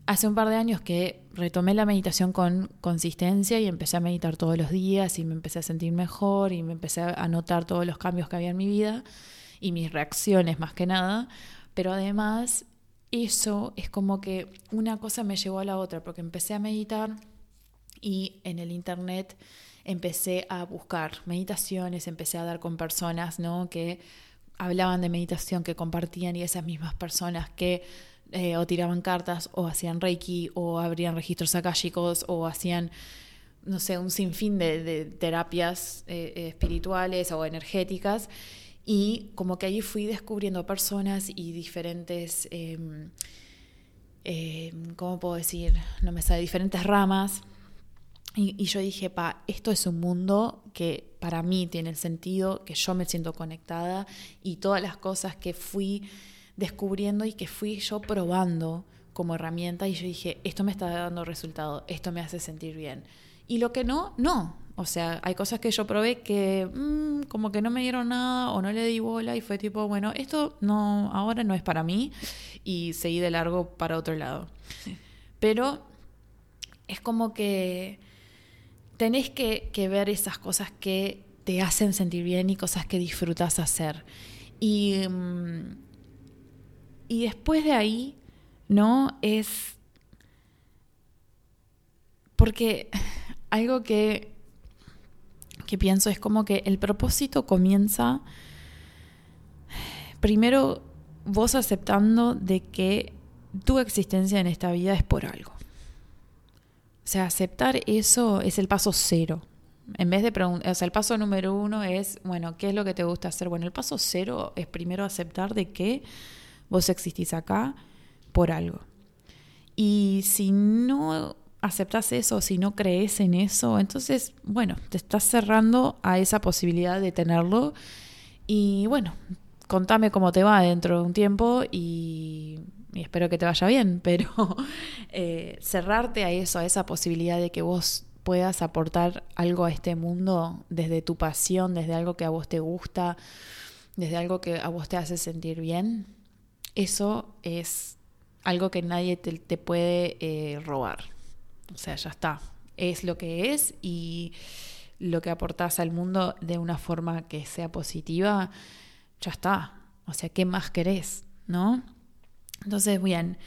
hace un par de años que retomé la meditación con consistencia y empecé a meditar todos los días y me empecé a sentir mejor y me empecé a notar todos los cambios que había en mi vida y mis reacciones más que nada, pero además eso es como que una cosa me llevó a la otra, porque empecé a meditar y en el internet empecé a buscar meditaciones, empecé a dar con personas ¿no? que hablaban de meditación, que compartían y esas mismas personas que eh, o tiraban cartas o hacían reiki o abrían registros akáshicos o hacían no sé, un sinfín de, terapias eh, espirituales o energéticas y como que ahí fui descubriendo personas y diferentes, em, ¿cómo puedo decir? No me sale, diferentes ramas. Y, y, yo dije, pa, esto es un mundo que para mí tiene el sentido, que yo me siento conectada y todas las cosas que fui descubriendo y que fui yo probando como herramienta y yo dije, esto me está dando resultado, esto me hace sentir bien. Y lo que no, no. O sea, hay cosas que yo probé que mm, como que no me dieron nada o no le di bola y fue tipo, bueno, esto no, ahora no es para mí y seguí de largo para otro lado. Pero es como que tenés que, que ver esas cosas que te hacen sentir bien y cosas que disfrutas hacer. Y, mm, y después de ahí, ¿no? Es porque algo que, que pienso es como que el propósito comienza primero vos aceptando de que tu existencia en esta vida es por algo. O sea, aceptar eso es el paso cero. En vez de preguntar, o sea, el paso número uno es, bueno, ¿qué es lo que te gusta hacer? Bueno, el paso cero es primero aceptar de que vos existís acá por algo. Y si no aceptas eso, si no crees en eso, entonces, bueno, te estás cerrando a esa posibilidad de tenerlo. Y bueno, contame cómo te va dentro de un tiempo y, espero que te vaya bien, pero eh, cerrarte a eso, a esa posibilidad de que vos puedas aportar algo a este mundo desde tu pasión, desde algo que a vos te gusta, desde algo que a vos te hace sentir bien, eso es algo que nadie te, puede eh, robar. O sea, ya está. Es lo que es y lo que aportás al mundo de una forma que sea positiva, ya está. O sea, ¿qué más querés? ¿No? Entonces, bien.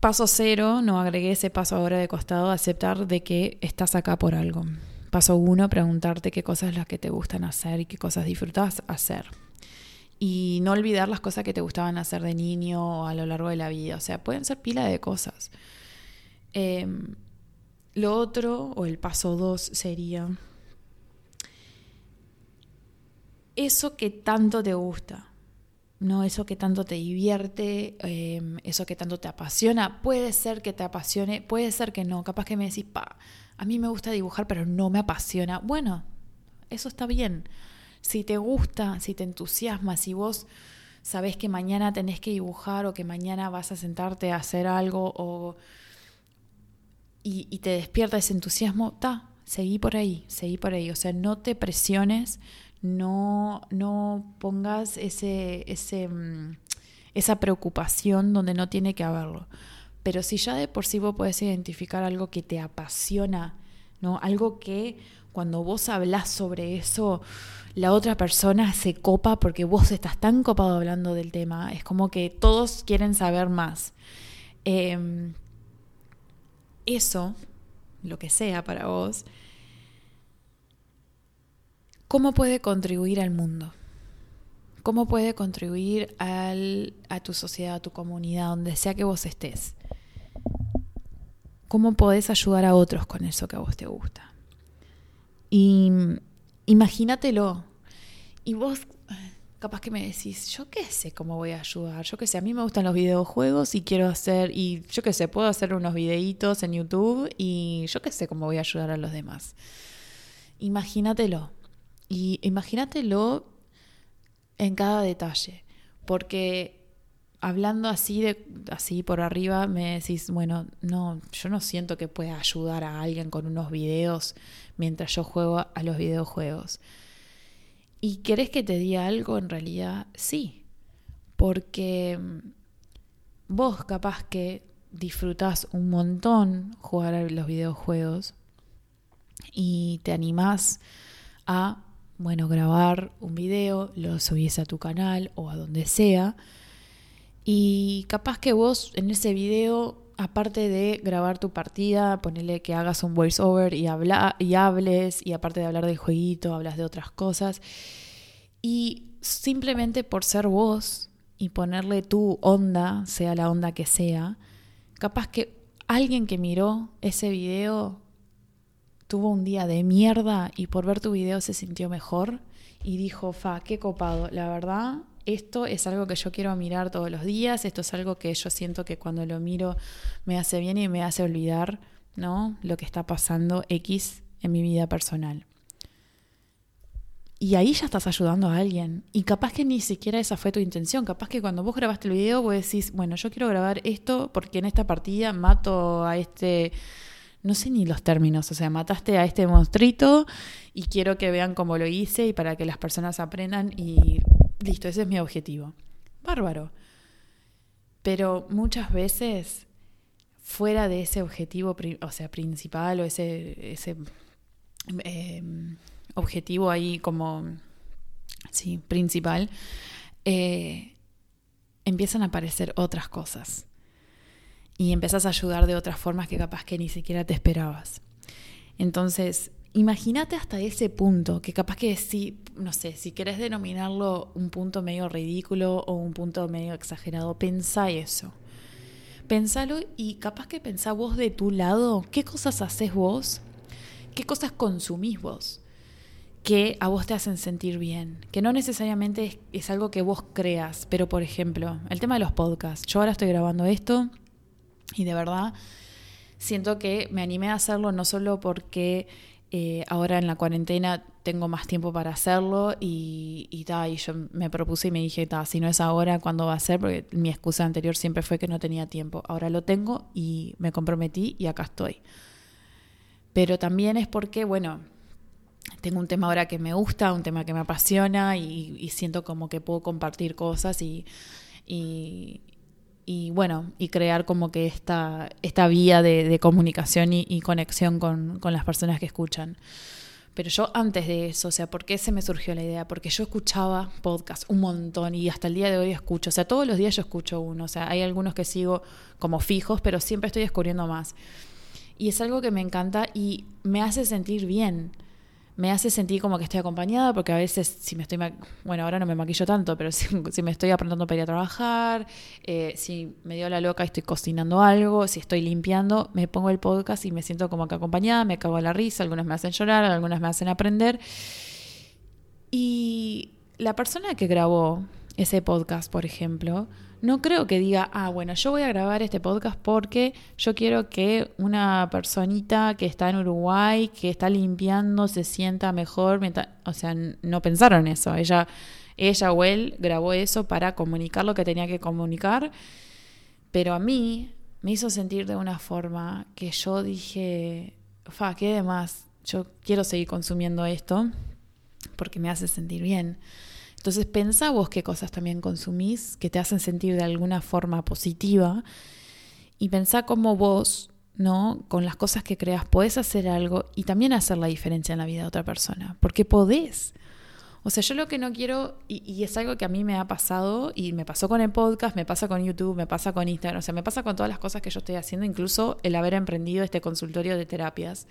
Paso cero, no agregué ese paso ahora de costado, aceptar de que estás acá por algo. Paso uno, preguntarte qué cosas las que te gustan hacer y qué cosas disfrutas hacer. Y no olvidar las cosas que te gustaban hacer de niño o a lo largo de la vida. O sea, pueden ser pila de cosas. Em, lo otro, o el paso dos, sería eso que tanto te gusta, ¿no? Eso que tanto te divierte, em, eso que tanto te apasiona. Puede ser que te apasione, puede ser que no. Capaz que me decís, pa, a mí me gusta dibujar, pero no me apasiona. Bueno, eso está bien. Si te gusta, si te entusiasma, si vos sabés que mañana tenés que dibujar o que mañana vas a sentarte a hacer algo o y, y te despierta ese entusiasmo, ta, seguí por ahí, seguí por ahí. O sea, no te presiones, no, no pongas ese, ese, mm, esa preocupación donde no tiene que haberlo. Pero si ya de por sí vos podés identificar algo que te apasiona, ¿no? Algo que cuando vos hablas sobre eso, la otra persona se copa porque vos estás tan copado hablando del tema. Es como que todos quieren saber más. Em, eso, lo que sea para vos, ¿cómo puede contribuir al mundo? ¿Cómo puede contribuir a tu sociedad, a tu comunidad, donde sea que vos estés? ¿Cómo podés ayudar a otros con eso que a vos te gusta? Y imagínatelo. Y vos capaz que me decís, yo qué sé cómo voy a ayudar, yo qué sé, a mí me gustan los videojuegos y quiero hacer, y yo qué sé, puedo hacer unos videitos en YouTube y yo qué sé cómo voy a ayudar a los demás. Imagínatelo. Y imagínatelo en cada detalle, porque hablando así de así por arriba me decís, bueno, no, yo no siento que pueda ayudar a alguien con unos videos mientras yo juego a los videojuegos. ¿Y querés que te diga algo? En realidad sí, porque mm, vos capaz que disfrutás un montón jugar a los videojuegos y te animás a, bueno, grabar un video, lo subís a tu canal o a donde sea, y capaz que vos en ese video, aparte de grabar tu partida, ponerle que hagas un voiceover y, habla, y hables, y aparte de hablar del jueguito, hablas de otras cosas. Y simplemente por ser vos y ponerle tu onda, sea la onda que sea, capaz que alguien que miró ese video tuvo un día de mierda y por ver tu video se sintió mejor y dijo, fa, qué copado, la verdad esto es algo que yo quiero mirar todos los días, esto es algo que yo siento que cuando lo miro me hace bien y me hace olvidar, ¿no? Lo que está pasando X en mi vida personal. Y ahí ya estás ayudando a alguien. Y capaz que ni siquiera esa fue tu intención. Capaz que cuando vos grabaste el video, vos decís, bueno, yo quiero grabar esto porque en esta partida mato a este. No sé ni los términos. O sea, mataste a este monstruito y quiero que vean cómo lo hice y para que las personas aprendan y Listo, ese es mi objetivo. Bárbaro. Pero muchas veces, fuera de ese objetivo, o sea, principal o ese, ese em, objetivo ahí como, sí, principal, eh, empiezan a aparecer otras cosas. Y empezás a ayudar de otras formas que capaz que ni siquiera te esperabas. Entonces, imagínate hasta ese punto, que capaz que sí, no sé, si querés denominarlo un punto medio ridículo o un punto medio exagerado, pensá eso. Pensalo y capaz que pensá vos de tu lado, qué cosas haces vos, qué cosas consumís vos, que a vos te hacen sentir bien, que no necesariamente es, es algo que vos creas, pero por ejemplo, el tema de los podcasts, yo ahora estoy grabando esto y de verdad siento que me animé a hacerlo no solo porque eh, ahora en la cuarentena tengo más tiempo para hacerlo y, y, y yo me propuse y me dije, si no es ahora, ¿cuándo va a ser? Porque mi excusa anterior siempre fue que no tenía tiempo. Ahora lo tengo y me comprometí y acá estoy. Pero también es porque, bueno, tengo un tema ahora que me gusta, un tema que me apasiona y, siento como que puedo compartir cosas y bueno, y crear como que esta, esta vía de, comunicación y, conexión con, las personas que escuchan. Pero yo antes de eso, o sea, ¿por qué se me surgió la idea? Porque yo escuchaba podcast un montón y hasta el día de hoy escucho, o sea, todos los días yo escucho uno, o sea, hay algunos que sigo como fijos, pero siempre estoy descubriendo más. Y es algo que me encanta y me hace sentir bien me hace sentir como que estoy acompañada, porque a veces si me estoy, bueno, ahora no me maquillo tanto, pero si, me estoy aprontando para ir a trabajar, eh, si me dio la loca y estoy cocinando algo, si estoy limpiando, me pongo el podcast y me siento como que acompañada, me cago a la risa, algunas me hacen llorar, algunas me hacen aprender. Y la persona que grabó ese podcast, por ejemplo, no creo que diga, ah, bueno, yo voy a grabar este podcast porque yo quiero que una personita que está en Uruguay, que está limpiando, se sienta mejor. O sea, no pensaron eso. Ella, ella o él grabó eso para comunicar lo que tenía que comunicar. Pero a mí me hizo sentir de una forma que yo dije, fa, ¿qué demás? Yo quiero seguir consumiendo esto porque me hace sentir bien. Entonces pensá vos qué cosas también consumís que te hacen sentir de alguna forma positiva y pensá cómo vos, ¿no? Con las cosas que creas podés hacer algo y también hacer la diferencia en la vida de otra persona, porque podés. O sea, yo lo que no quiero, y, es algo que a mí me ha pasado, y me pasó con el podcast, me pasa con YouTube, me pasa con Instagram, o sea, me pasa con todas las cosas que yo estoy haciendo, incluso el haber emprendido este consultorio de terapias.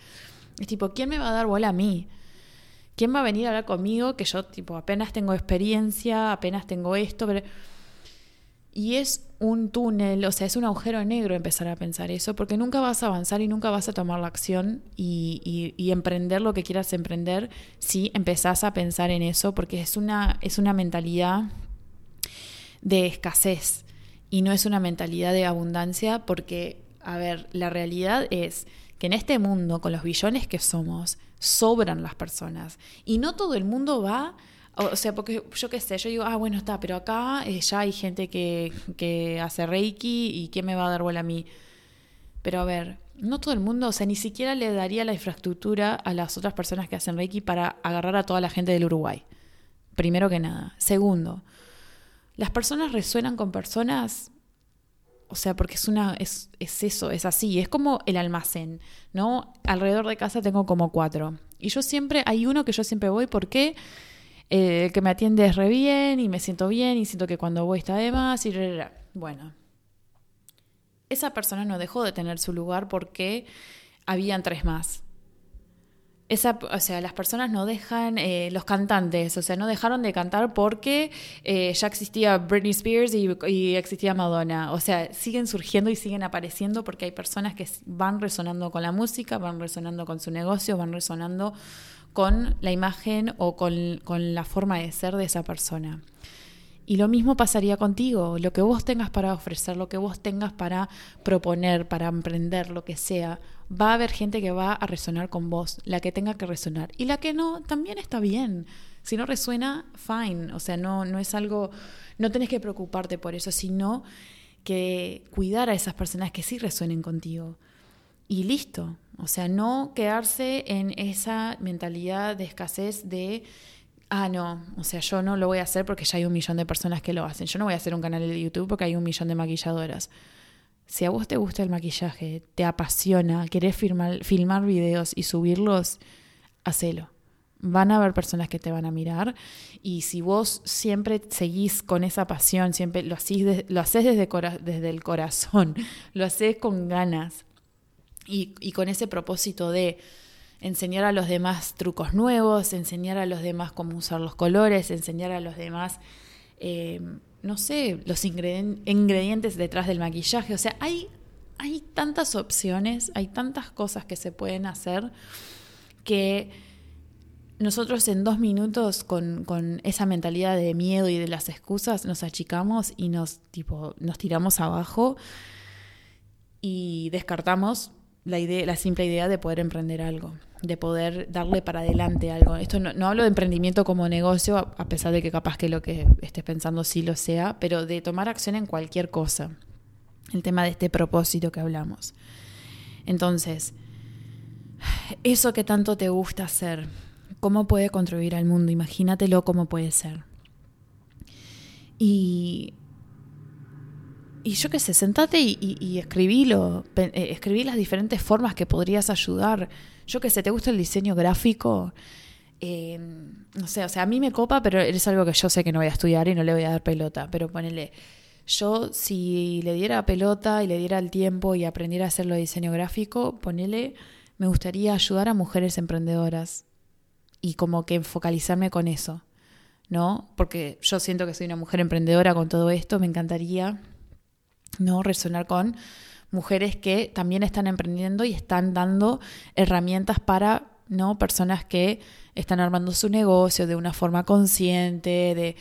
Es tipo, ¿quién me va a dar bola a mí? ¿Quién va a venir a hablar conmigo? Que yo, tipo, apenas tengo experiencia, apenas tengo esto, pero... Y es un túnel, o sea, es un agujero negro empezar a pensar eso, porque nunca vas a avanzar y nunca vas a tomar la acción y, emprender lo que quieras emprender si empezás a pensar en eso, porque es una, es una mentalidad de escasez y no es una mentalidad de abundancia, porque, a ver, la realidad es que en este mundo, con los billones que somos, sobran las personas. Y no todo el mundo va, o sea, porque yo qué sé, yo digo, ah, bueno, está, pero acá eh, ya hay gente que, que hace Reiki y ¿quién me va a dar bola a mí? Pero a ver, no todo el mundo, o sea, ni siquiera le daría la infraestructura a las otras personas que hacen Reiki para agarrar a toda la gente del Uruguay. Primero que nada. Segundo, las personas resuenan con personas o sea, porque es una, es, es, eso, es así, es como el almacén, ¿no? Alrededor de casa tengo como cuatro. Y yo siempre, hay uno que yo siempre voy porque eh, el que me atiende es re bien y me siento bien y siento que cuando voy está de más y bueno. Esa persona no dejó de tener su lugar porque habían tres más esa, o sea, las personas no dejan, eh, los cantantes, o sea, no dejaron de cantar porque eh, ya existía Britney Spears y, existía Madonna. O sea, siguen surgiendo y siguen apareciendo porque hay personas que van resonando con la música, van resonando con su negocio, van resonando con la imagen o con, con la forma de ser de esa persona. Y lo mismo pasaría contigo, lo que vos tengas para ofrecer, lo que vos tengas para proponer, para emprender, lo que sea, va a haber gente que va a resonar con vos, la que tenga que resonar. Y la que no, también está bien. Si no resuena, fine. O sea, no, no es algo, no tenés que preocuparte por eso, sino que cuidar a esas personas que sí resuenen contigo. Y listo. O sea, no quedarse en esa mentalidad de escasez de, ah, no, o sea, yo no lo voy a hacer porque ya hay un millón de personas que lo hacen. Yo no voy a hacer un canal de YouTube porque hay un millón de maquilladoras. Si a vos te gusta el maquillaje, te apasiona, querés filmar, videos y subirlos, hacelo. Van a haber personas que te van a mirar y si vos siempre seguís con esa pasión, siempre lo, hacés, lo haces desde, el corazón, lo haces con ganas y con ese propósito de enseñar a los demás trucos nuevos, enseñar a los demás cómo usar los colores, enseñar a los demás, eh, no sé, los ingredientes detrás del maquillaje. O sea, hay, hay tantas opciones, hay tantas cosas que se pueden hacer que nosotros en dos minutos con, con, esa mentalidad de miedo y de las excusas nos achicamos y nos, tipo, nos tiramos abajo y descartamos la, idea, la simple idea de poder emprender algo de poder darle para adelante algo. Esto no, hablo de emprendimiento como negocio, a pesar de que capaz que lo que estés pensando sí lo sea, pero de tomar acción en cualquier cosa. El tema de este propósito que hablamos. Entonces, eso que tanto te gusta hacer, ¿cómo puede contribuir al mundo? Imagínatelo cómo puede ser. Y y yo qué sé, sentate y, escribilo, eh, escribí las diferentes formas que podrías ayudar. Yo qué sé, ¿te gusta el diseño gráfico? Em, no sé, o sea, a mí me copa, pero es algo que yo sé que no voy a estudiar y no le voy a dar pelota. Pero ponele, yo si le diera pelota y le diera el tiempo y aprendiera a hacerlo de diseño gráfico, ponele, me gustaría ayudar a mujeres emprendedoras y como que focalizarme con eso, ¿no? Porque yo siento que soy una mujer emprendedora con todo esto, me encantaría ¿no? Resonar con mujeres que también están emprendiendo y están dando herramientas para ¿no? personas que están armando su negocio de una forma consciente, de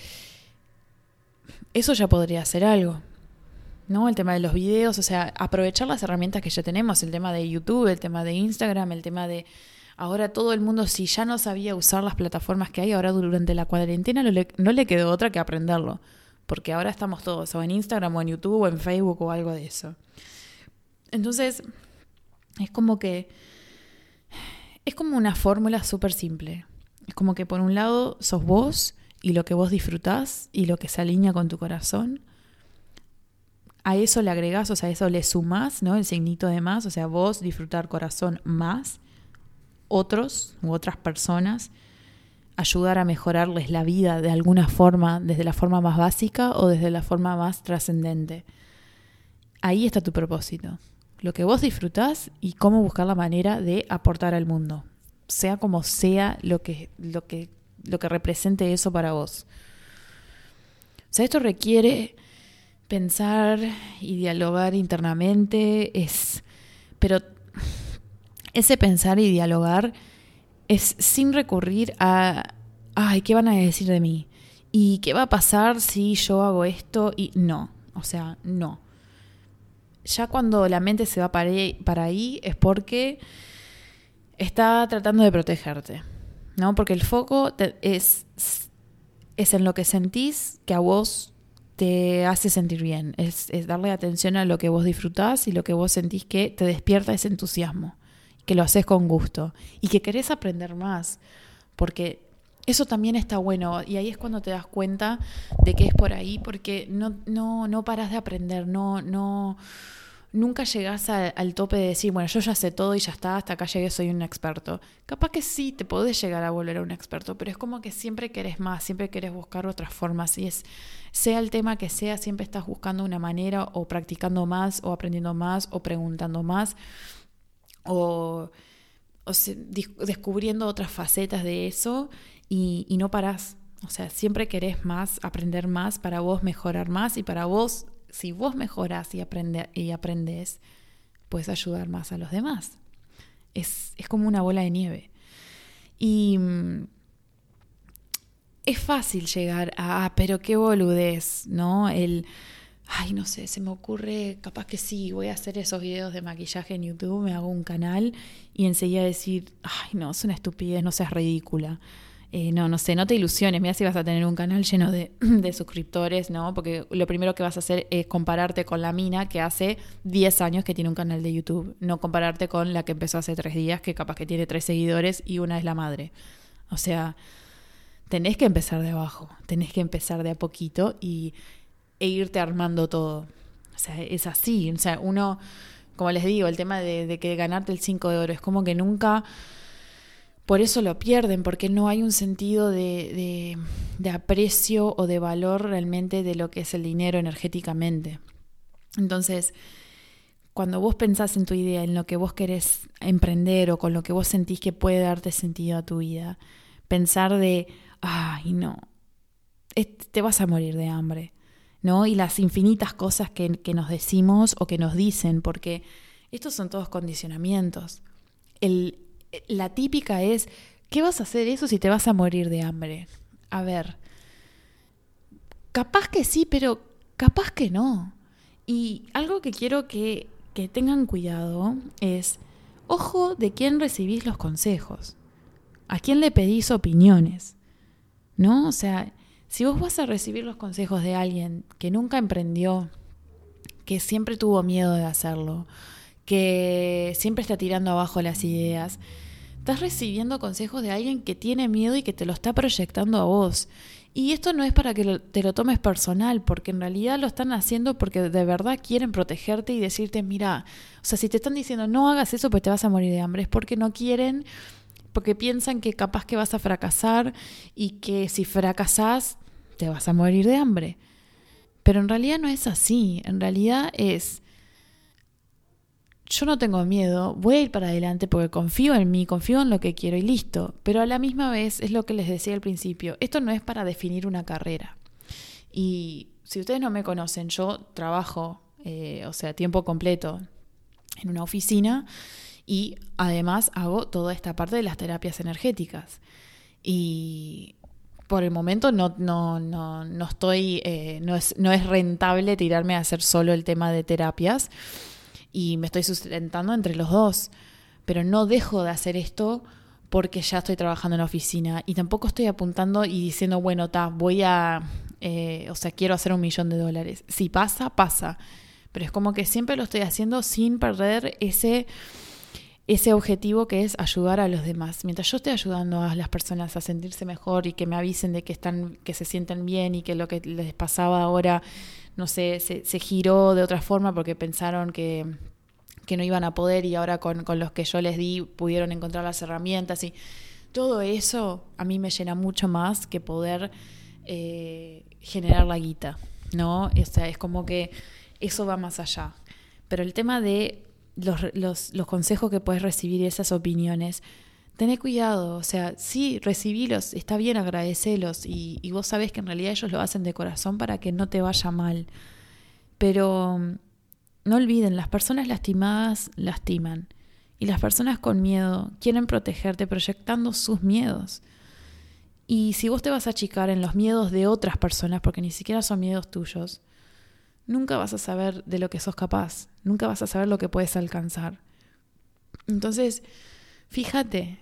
eso ya podría ser algo. ¿No? El tema de los videos, o sea, aprovechar las herramientas que ya tenemos, el tema de YouTube, el tema de Instagram, el tema de ahora todo el mundo, si ya no sabía usar las plataformas que hay, ahora durante la cuarentena no le, no le quedó otra que aprenderlo porque ahora estamos todos o en Instagram o en YouTube o en Facebook o algo de eso. Entonces, es como que es como una fórmula súper simple. Es como que por un lado sos vos y lo que vos disfrutás y lo que se alinea con tu corazón. A eso le agregás, o sea, a eso le sumás, ¿no? El signito de más, o sea, vos disfrutar corazón más otros u otras personas ayudar a mejorarles la vida de alguna forma, desde la forma más básica o desde la forma más trascendente. Ahí está tu propósito. Lo que vos disfrutás y cómo buscar la manera de aportar al mundo. Sea como sea lo que, lo que, lo que represente eso para vos. O sea, esto requiere pensar y dialogar internamente, es, pero ese pensar y dialogar es sin recurrir a, ay, ¿qué van a decir de mí? ¿Y qué va a pasar si yo hago esto? Y no, o sea, no. Ya cuando la mente se va para ahí, es porque está tratando de protegerte, ¿no? Porque el foco es, es en lo que sentís que a vos te hace sentir bien, es, es, darle atención a lo que vos disfrutás y lo que vos sentís que te despierta ese entusiasmo que lo haces con gusto y que querés aprender más, porque eso también está bueno. Y ahí es cuando te das cuenta de que es por ahí, porque no, no, no paras de aprender, no, no, nunca llegás al tope de decir, bueno, yo ya sé todo y ya está, hasta acá llegué, soy un experto. Capaz que sí, te podés llegar a volver a un experto, pero es como que siempre querés más, siempre querés buscar otras formas. Y es, sea el tema que sea, siempre estás buscando una manera o practicando más o aprendiendo más o preguntando más o, descubriendo otras facetas de eso y, no parás. O sea, siempre querés más, aprender más para vos mejorar más y para vos, si vos mejoras y, aprende, y aprendes, puedes ayudar más a los demás. Es, es como una bola de nieve. Y mm, es fácil llegar a, ah, pero qué boludez, ¿no? El ay, no sé, se me ocurre, capaz que sí, voy a hacer esos videos de maquillaje en YouTube, me hago un canal y enseguida decir, ay, no, es una estupidez, no seas ridícula. Eh, no, no sé, no te ilusiones, mira si vas a tener un canal lleno de, de, suscriptores, ¿no? Porque lo primero que vas a hacer es compararte con la mina que hace 10 años que tiene un canal de YouTube, no compararte con la que empezó hace 3 días, que capaz que tiene 3 seguidores y una es la madre. O sea, tenés que empezar de abajo, tenés que empezar de a poquito y e irte armando todo. O sea, es así. O sea, uno, como les digo, el tema de, que ganarte el 5 de oro es como que nunca por eso lo pierden, porque no hay un sentido de, de, aprecio o de valor realmente de lo que es el dinero energéticamente. Entonces, cuando vos pensás en tu idea, en lo que vos querés emprender o con lo que vos sentís que puede darte sentido a tu vida, pensar de, ay, no, te vas a morir de hambre, ¿no? Y las infinitas cosas que, que nos decimos o que nos dicen, porque estos son todos condicionamientos. El, la típica es, ¿qué vas a hacer eso si te vas a morir de hambre? A ver, capaz que sí, pero capaz que no. Y algo que quiero que, que tengan cuidado es, ojo de quién recibís los consejos, a quién le pedís opiniones, ¿no? O sea, si vos vas a recibir los consejos de alguien que nunca emprendió, que siempre tuvo miedo de hacerlo, que siempre está tirando abajo las ideas, estás recibiendo consejos de alguien que tiene miedo y que te lo está proyectando a vos. Y esto no es para que te lo tomes personal, porque en realidad lo están haciendo porque de verdad quieren protegerte y decirte, mira, o sea, si te están diciendo no hagas eso, pues te vas a morir de hambre, es porque no quieren, porque piensan que capaz que vas a fracasar y que si fracasás, te vas a morir de hambre. Pero en realidad no es así, en realidad es yo no tengo miedo, voy a ir para adelante porque confío en mí, confío en lo que quiero y listo. Pero a la misma vez es lo que les decía al principio, esto no es para definir una carrera. Y si ustedes no me conocen, yo trabajo, eh, o sea, tiempo completo en una oficina y además hago toda esta parte de las terapias energéticas. Y por el momento no, no, no, no estoy, eh, no, es, no es rentable tirarme a hacer solo el tema de terapias y me estoy sustentando entre los dos. Pero no dejo de hacer esto porque ya estoy trabajando en la oficina y tampoco estoy apuntando y diciendo, bueno, ta, voy a, eh, o sea, quiero hacer un millón de dólares. Si pasa, pasa. Pero es como que siempre lo estoy haciendo sin perder ese, ese objetivo que es ayudar a los demás. Mientras yo estoy ayudando a las personas a sentirse mejor y que me avisen de que están, que se sienten bien y que lo que les pasaba ahora no sé, se, giró de otra forma porque pensaron que, no iban a poder y ahora con, los que yo les di pudieron encontrar las herramientas y todo eso a mí me llena mucho más que poder eh, generar la guita, ¿no? O sea, es como que eso va más allá. Pero el tema de los, los, consejos que puedes recibir y esas opiniones, Tené cuidado, o sea, sí, recibilos, está bien, agradecelos y, y vos sabés que en realidad ellos lo hacen de corazón para que no te vaya mal. Pero mm, no olviden, las personas lastimadas lastiman y las personas con miedo quieren protegerte proyectando sus miedos. Y si vos te vas a achicar en los miedos de otras personas, porque ni siquiera son miedos tuyos, nunca vas a saber de lo que sos capaz, nunca vas a saber lo que puedes alcanzar. Entonces, fíjate,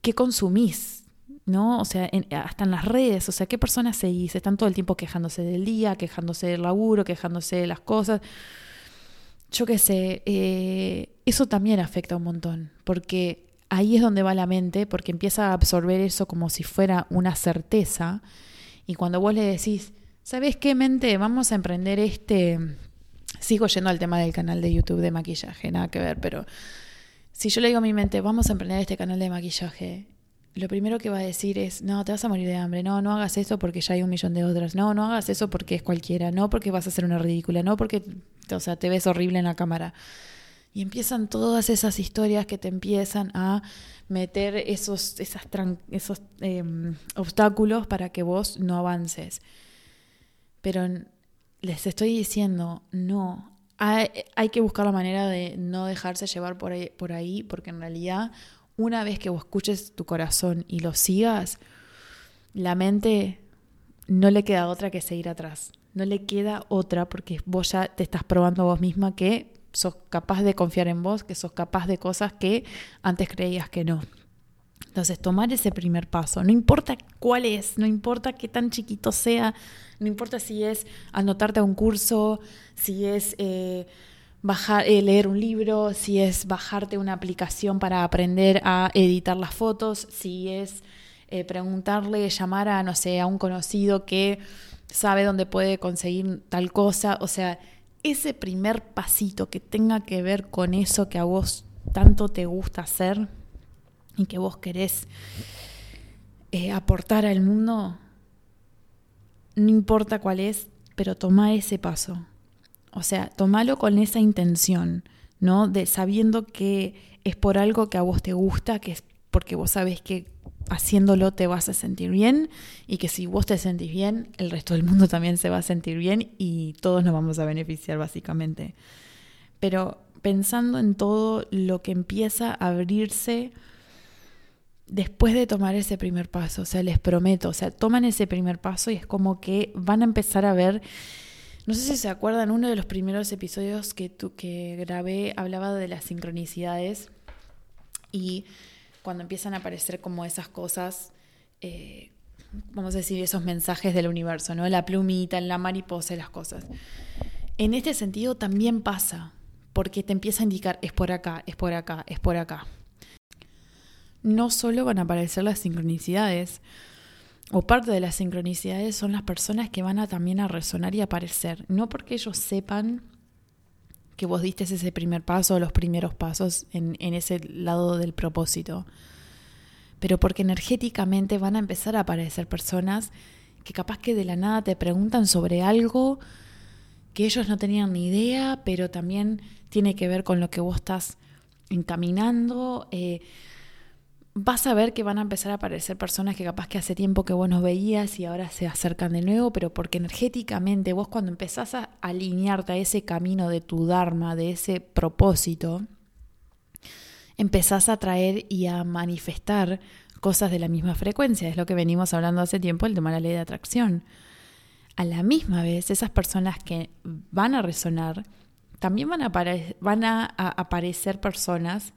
qué consumís, ¿no? O sea, hasta en las redes, o sea, qué personas seguís, están todo el tiempo quejándose del día, quejándose del laburo, quejándose de las cosas. Yo qué sé, eh, eso también afecta un montón, porque ahí es donde va la mente, porque empieza a absorber eso como si fuera una certeza, y cuando vos le decís, ¿sabes qué, mente? Vamos a emprender este... Sigo yendo al tema del canal de YouTube de maquillaje, nada que ver, pero si yo le digo a mi mente, vamos a emprender este canal de maquillaje, lo primero que va a decir es, no, te vas a morir de hambre, no, no hagas eso porque ya hay un millón de otras, no, no hagas eso porque es cualquiera, no porque vas a hacer una ridícula, no porque, o sea, te ves horrible en la cámara. Y empiezan todas esas historias que te empiezan a meter esos, esos em, obstáculos para que vos no avances. Pero les estoy diciendo, no, hay, que buscar la manera de no dejarse llevar por ahí, por ahí, porque en realidad una vez que vos escuches tu corazón y lo sigas, la mente no le queda otra que seguir atrás. No le queda otra porque vos ya te estás probando vos misma que sos capaz de confiar en vos, que sos capaz de cosas que antes creías que no. Entonces, tomar ese primer paso, no importa cuál es, no importa qué tan chiquito sea, no importa si es anotarte a un curso, si es eh, bajar, eh, leer un libro, si es bajarte una aplicación para aprender a editar las fotos, si es eh, preguntarle, llamar a, no sé, a un conocido que sabe dónde puede conseguir tal cosa. O sea, ese primer pasito que tenga que ver con eso que a vos tanto te gusta hacer, y que vos querés eh, aportar al mundo, no importa cuál es, pero toma ese paso. O sea, tomalo con esa intención, ¿no? De sabiendo que es por algo que a vos te gusta, que es porque vos sabés que haciéndolo te vas a sentir bien y que si vos te sentís bien, el resto del mundo también se va a sentir bien y todos nos vamos a beneficiar básicamente. Pero pensando en todo lo que empieza a abrirse después de tomar ese primer paso, o sea, les prometo, o sea, toman ese primer paso y es como que van a empezar a ver, no sé si se acuerdan, uno de los primeros episodios que, tu, que grabé hablaba de las sincronicidades y cuando empiezan a aparecer como esas cosas, eh, vamos a decir, esos mensajes del universo, ¿no? La plumita, la mariposa, las cosas. En este sentido también pasa, porque te empieza a indicar, es por acá, es por acá, es por acá no solo van a aparecer las sincronicidades, o parte de las sincronicidades son las personas que van a también a resonar y aparecer, no porque ellos sepan que vos diste ese primer paso o los primeros pasos en, en ese lado del propósito, pero porque energéticamente van a empezar a aparecer personas que capaz que de la nada te preguntan sobre algo que ellos no tenían ni idea, pero también tiene que ver con lo que vos estás encaminando. Eh, vas a ver que van a empezar a aparecer personas que capaz que hace tiempo que vos no veías y ahora se acercan de nuevo, pero porque energéticamente vos cuando empezás a alinearte a ese camino de tu Dharma, de ese propósito, empezás a traer y a manifestar cosas de la misma frecuencia. Es lo que venimos hablando hace tiempo, el tema de la ley de atracción. A la misma vez, esas personas que van a resonar, también van a, van a aparecer personas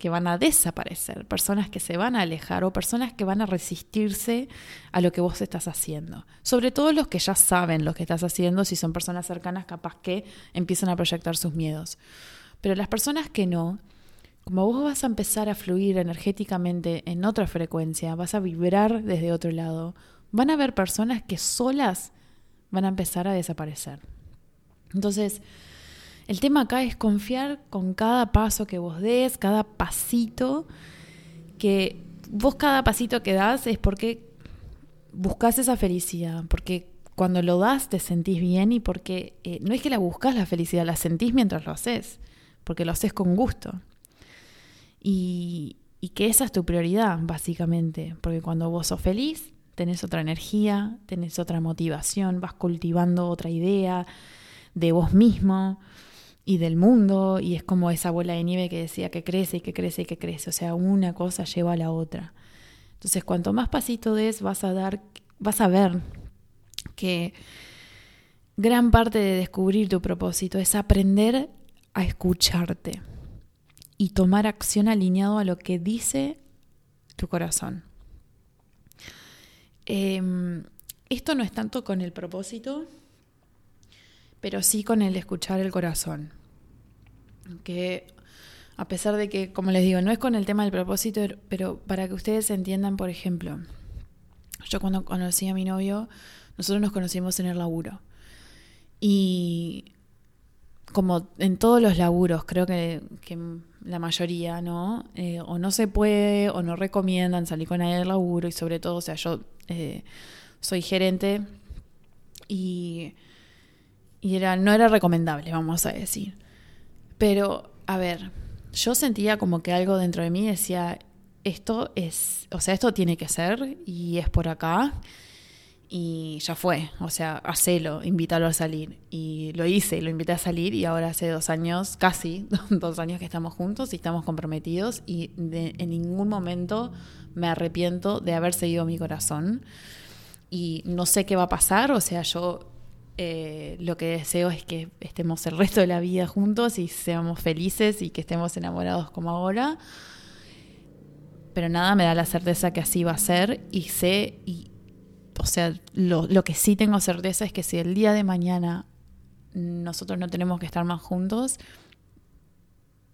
que van a desaparecer, personas que se van a alejar o personas que van a resistirse a lo que vos estás haciendo. Sobre todo los que ya saben lo que estás haciendo, si son personas cercanas, capaz que empiezan a proyectar sus miedos. Pero las personas que no, como vos vas a empezar a fluir energéticamente en otra frecuencia, vas a vibrar desde otro lado, van a haber personas que solas van a empezar a desaparecer. Entonces, el tema acá es confiar con cada paso que vos des, cada pasito, que vos cada pasito que das es porque buscas esa felicidad, porque cuando lo das te sentís bien y porque eh, no es que la buscas la felicidad, la sentís mientras lo haces, porque lo haces con gusto. Y, y que esa es tu prioridad, básicamente, porque cuando vos sos feliz, tenés otra energía, tenés otra motivación, vas cultivando otra idea de vos mismo y del mundo, y es como esa bola de nieve que decía que crece y que crece y que crece, o sea, una cosa lleva a la otra. Entonces, cuanto más pasito des, vas a dar, vas a ver que gran parte de descubrir tu propósito es aprender a escucharte y tomar acción alineado a lo que dice tu corazón. Em, esto no es tanto con el propósito, pero sí con el escuchar el corazón. Que a pesar de que, como les digo, no es con el tema del propósito, pero para que ustedes entiendan, por ejemplo, yo cuando conocí a mi novio, nosotros nos conocimos en el laburo. Y como en todos los laburos, creo que, la mayoría, ¿no? Eh, o no se puede, o no recomiendan salir con nadie del laburo, y sobre todo, o sea, yo eh, soy gerente y y era, no era recomendable, vamos a decir. Pero, a ver, yo sentía como que algo dentro de mí decía, esto es, o sea, esto tiene que ser y es por acá y ya fue, o sea, hacelo, invítalo a salir. Y lo hice, lo invité a salir y ahora hace dos años, casi dos años que estamos juntos y estamos comprometidos y en ningún momento me arrepiento de haber seguido mi corazón. Y no sé qué va a pasar, o sea, yo eh, lo que deseo es que estemos el resto de la vida juntos y seamos felices y que estemos enamorados como ahora. Pero nada me da la certeza que así va a ser y sé, y, o sea, lo, lo que sí tengo certeza es que si el día de mañana nosotros no tenemos que estar más juntos,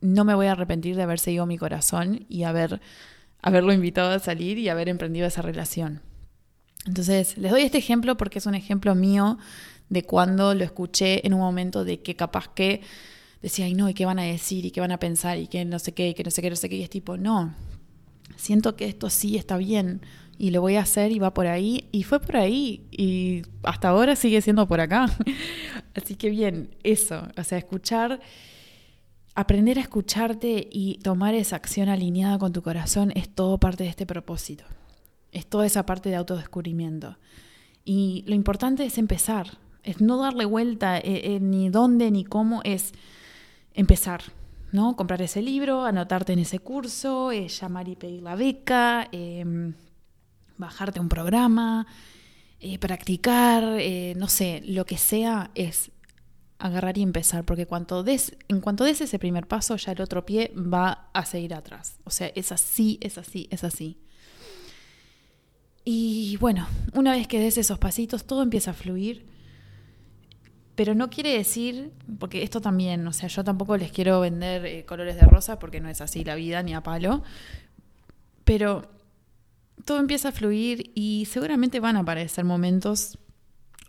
no me voy a arrepentir de haber seguido mi corazón y haber, haberlo invitado a salir y haber emprendido esa relación. Entonces, les doy este ejemplo porque es un ejemplo mío de cuando lo escuché en un momento de que capaz que decía, ay no, ¿y qué van a decir? ¿Y qué van a pensar? ¿Y qué no sé qué? ¿Y qué no sé qué? No sé qué. Y es tipo, no. siento que esto sí está bien y lo voy a hacer y va por ahí. Y fue por ahí y hasta ahora sigue siendo por acá. Así que bien, eso, o sea, escuchar, aprender a escucharte y tomar esa acción alineada con tu corazón es todo parte de este propósito. Es toda esa parte de autodescubrimiento. Y lo importante es empezar, es no darle vuelta eh, eh, ni dónde ni cómo, es empezar. ¿no? Comprar ese libro, anotarte en ese curso, eh, llamar y pedir la beca, em, bajarte un programa, practicar, no sé, lo que sea es agarrar y empezar, porque cuanto des, en cuanto des ese primer paso, ya el otro pie va a seguir atrás. O sea, es así, es así, es así. Y bueno, una vez que des esos pasitos, todo empieza a fluir. Pero no quiere decir, porque esto también, o sea, yo tampoco les quiero vender eh, colores de rosa, porque no es así la vida, ni a palo. Pero todo empieza a fluir y seguramente van a aparecer momentos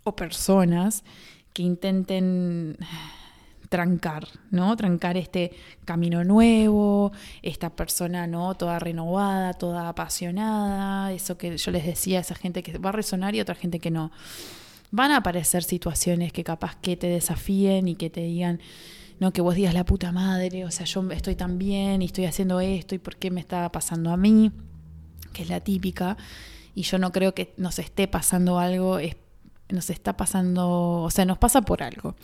o personas que intenten trancar, ¿no? Trancar este camino nuevo, esta persona, ¿no? Toda renovada, toda apasionada, eso que yo les decía, esa gente que va a resonar y otra gente que no. Van a aparecer situaciones que capaz que te desafíen y que te digan, no, que vos digas la puta madre, o sea, yo estoy tan bien y estoy haciendo esto y por qué me está pasando a mí que es la típica, y yo no creo que nos esté pasando algo, nos está pasando, o sea, nos pasa por algo.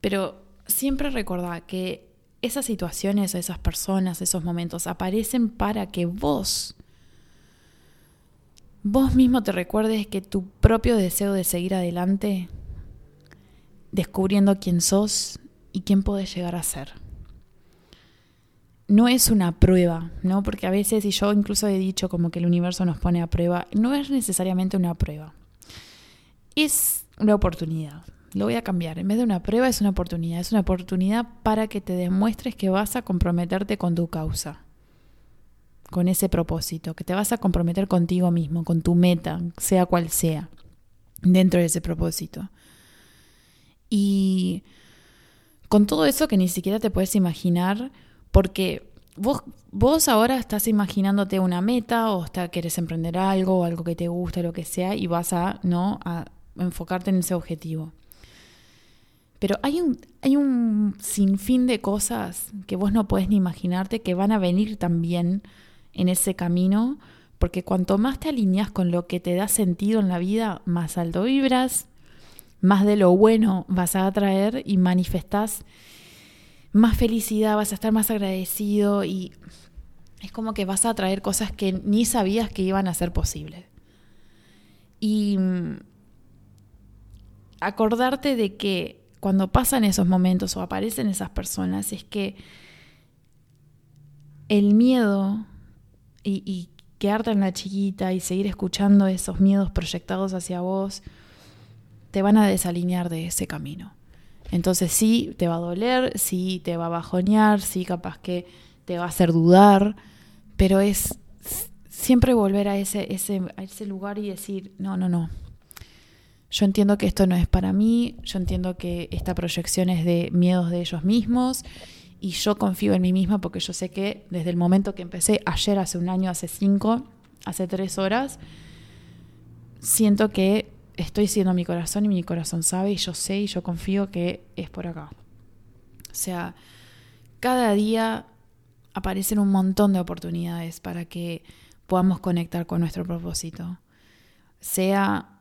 Pero siempre recordá que esas situaciones, esas personas, esos momentos aparecen para que vos, vos mismo te recuerdes que tu propio deseo de seguir adelante, descubriendo quién sos y quién podés llegar a ser no es una prueba, ¿no? Porque a veces, y yo incluso he dicho como que el universo nos pone a prueba, no es necesariamente una prueba. Es una oportunidad. Lo voy a cambiar. En vez de una prueba, es una oportunidad. Es una oportunidad para que te demuestres que vas a comprometerte con tu causa, con ese propósito, que te vas a comprometer contigo mismo, con tu meta, sea cual sea, dentro de ese propósito. Y con todo eso que ni siquiera te puedes imaginar, porque vos, vos ahora estás imaginándote una meta o está, querés emprender algo o algo que te gusta, lo que sea, y vas a, ¿no? a enfocarte en ese objetivo. Pero hay un, hay un sinfín de cosas que vos no podés ni imaginarte que van a venir también en ese camino, porque cuanto más te alineas con lo que te da sentido en la vida, más alto vibras, más de lo bueno vas a atraer y manifestás más felicidad, vas a estar más agradecido y es como que vas a traer cosas que ni sabías que iban a ser posibles. Y mm, acordarte de que cuando pasan esos momentos o aparecen esas personas es que el miedo y, y quedarte en la chiquita y seguir escuchando esos miedos proyectados hacia vos te van a desalinear de ese camino. Entonces sí, te va a doler, sí, te va a bajonear, sí, capaz que te va a hacer dudar, pero es siempre volver a ese, ese, a ese lugar y decir, no, no, no. Yo entiendo que esto no es para mí, yo entiendo que esta proyección es de miedos de ellos mismos y yo confío en mí misma porque yo sé que desde el momento que empecé, ayer, hace un año, hace cinco, hace tres horas, siento que estoy siendo mi corazón y mi corazón sabe y yo sé y yo confío que es por acá. O sea, cada día aparecen un montón de oportunidades para que podamos conectar con nuestro propósito. Sea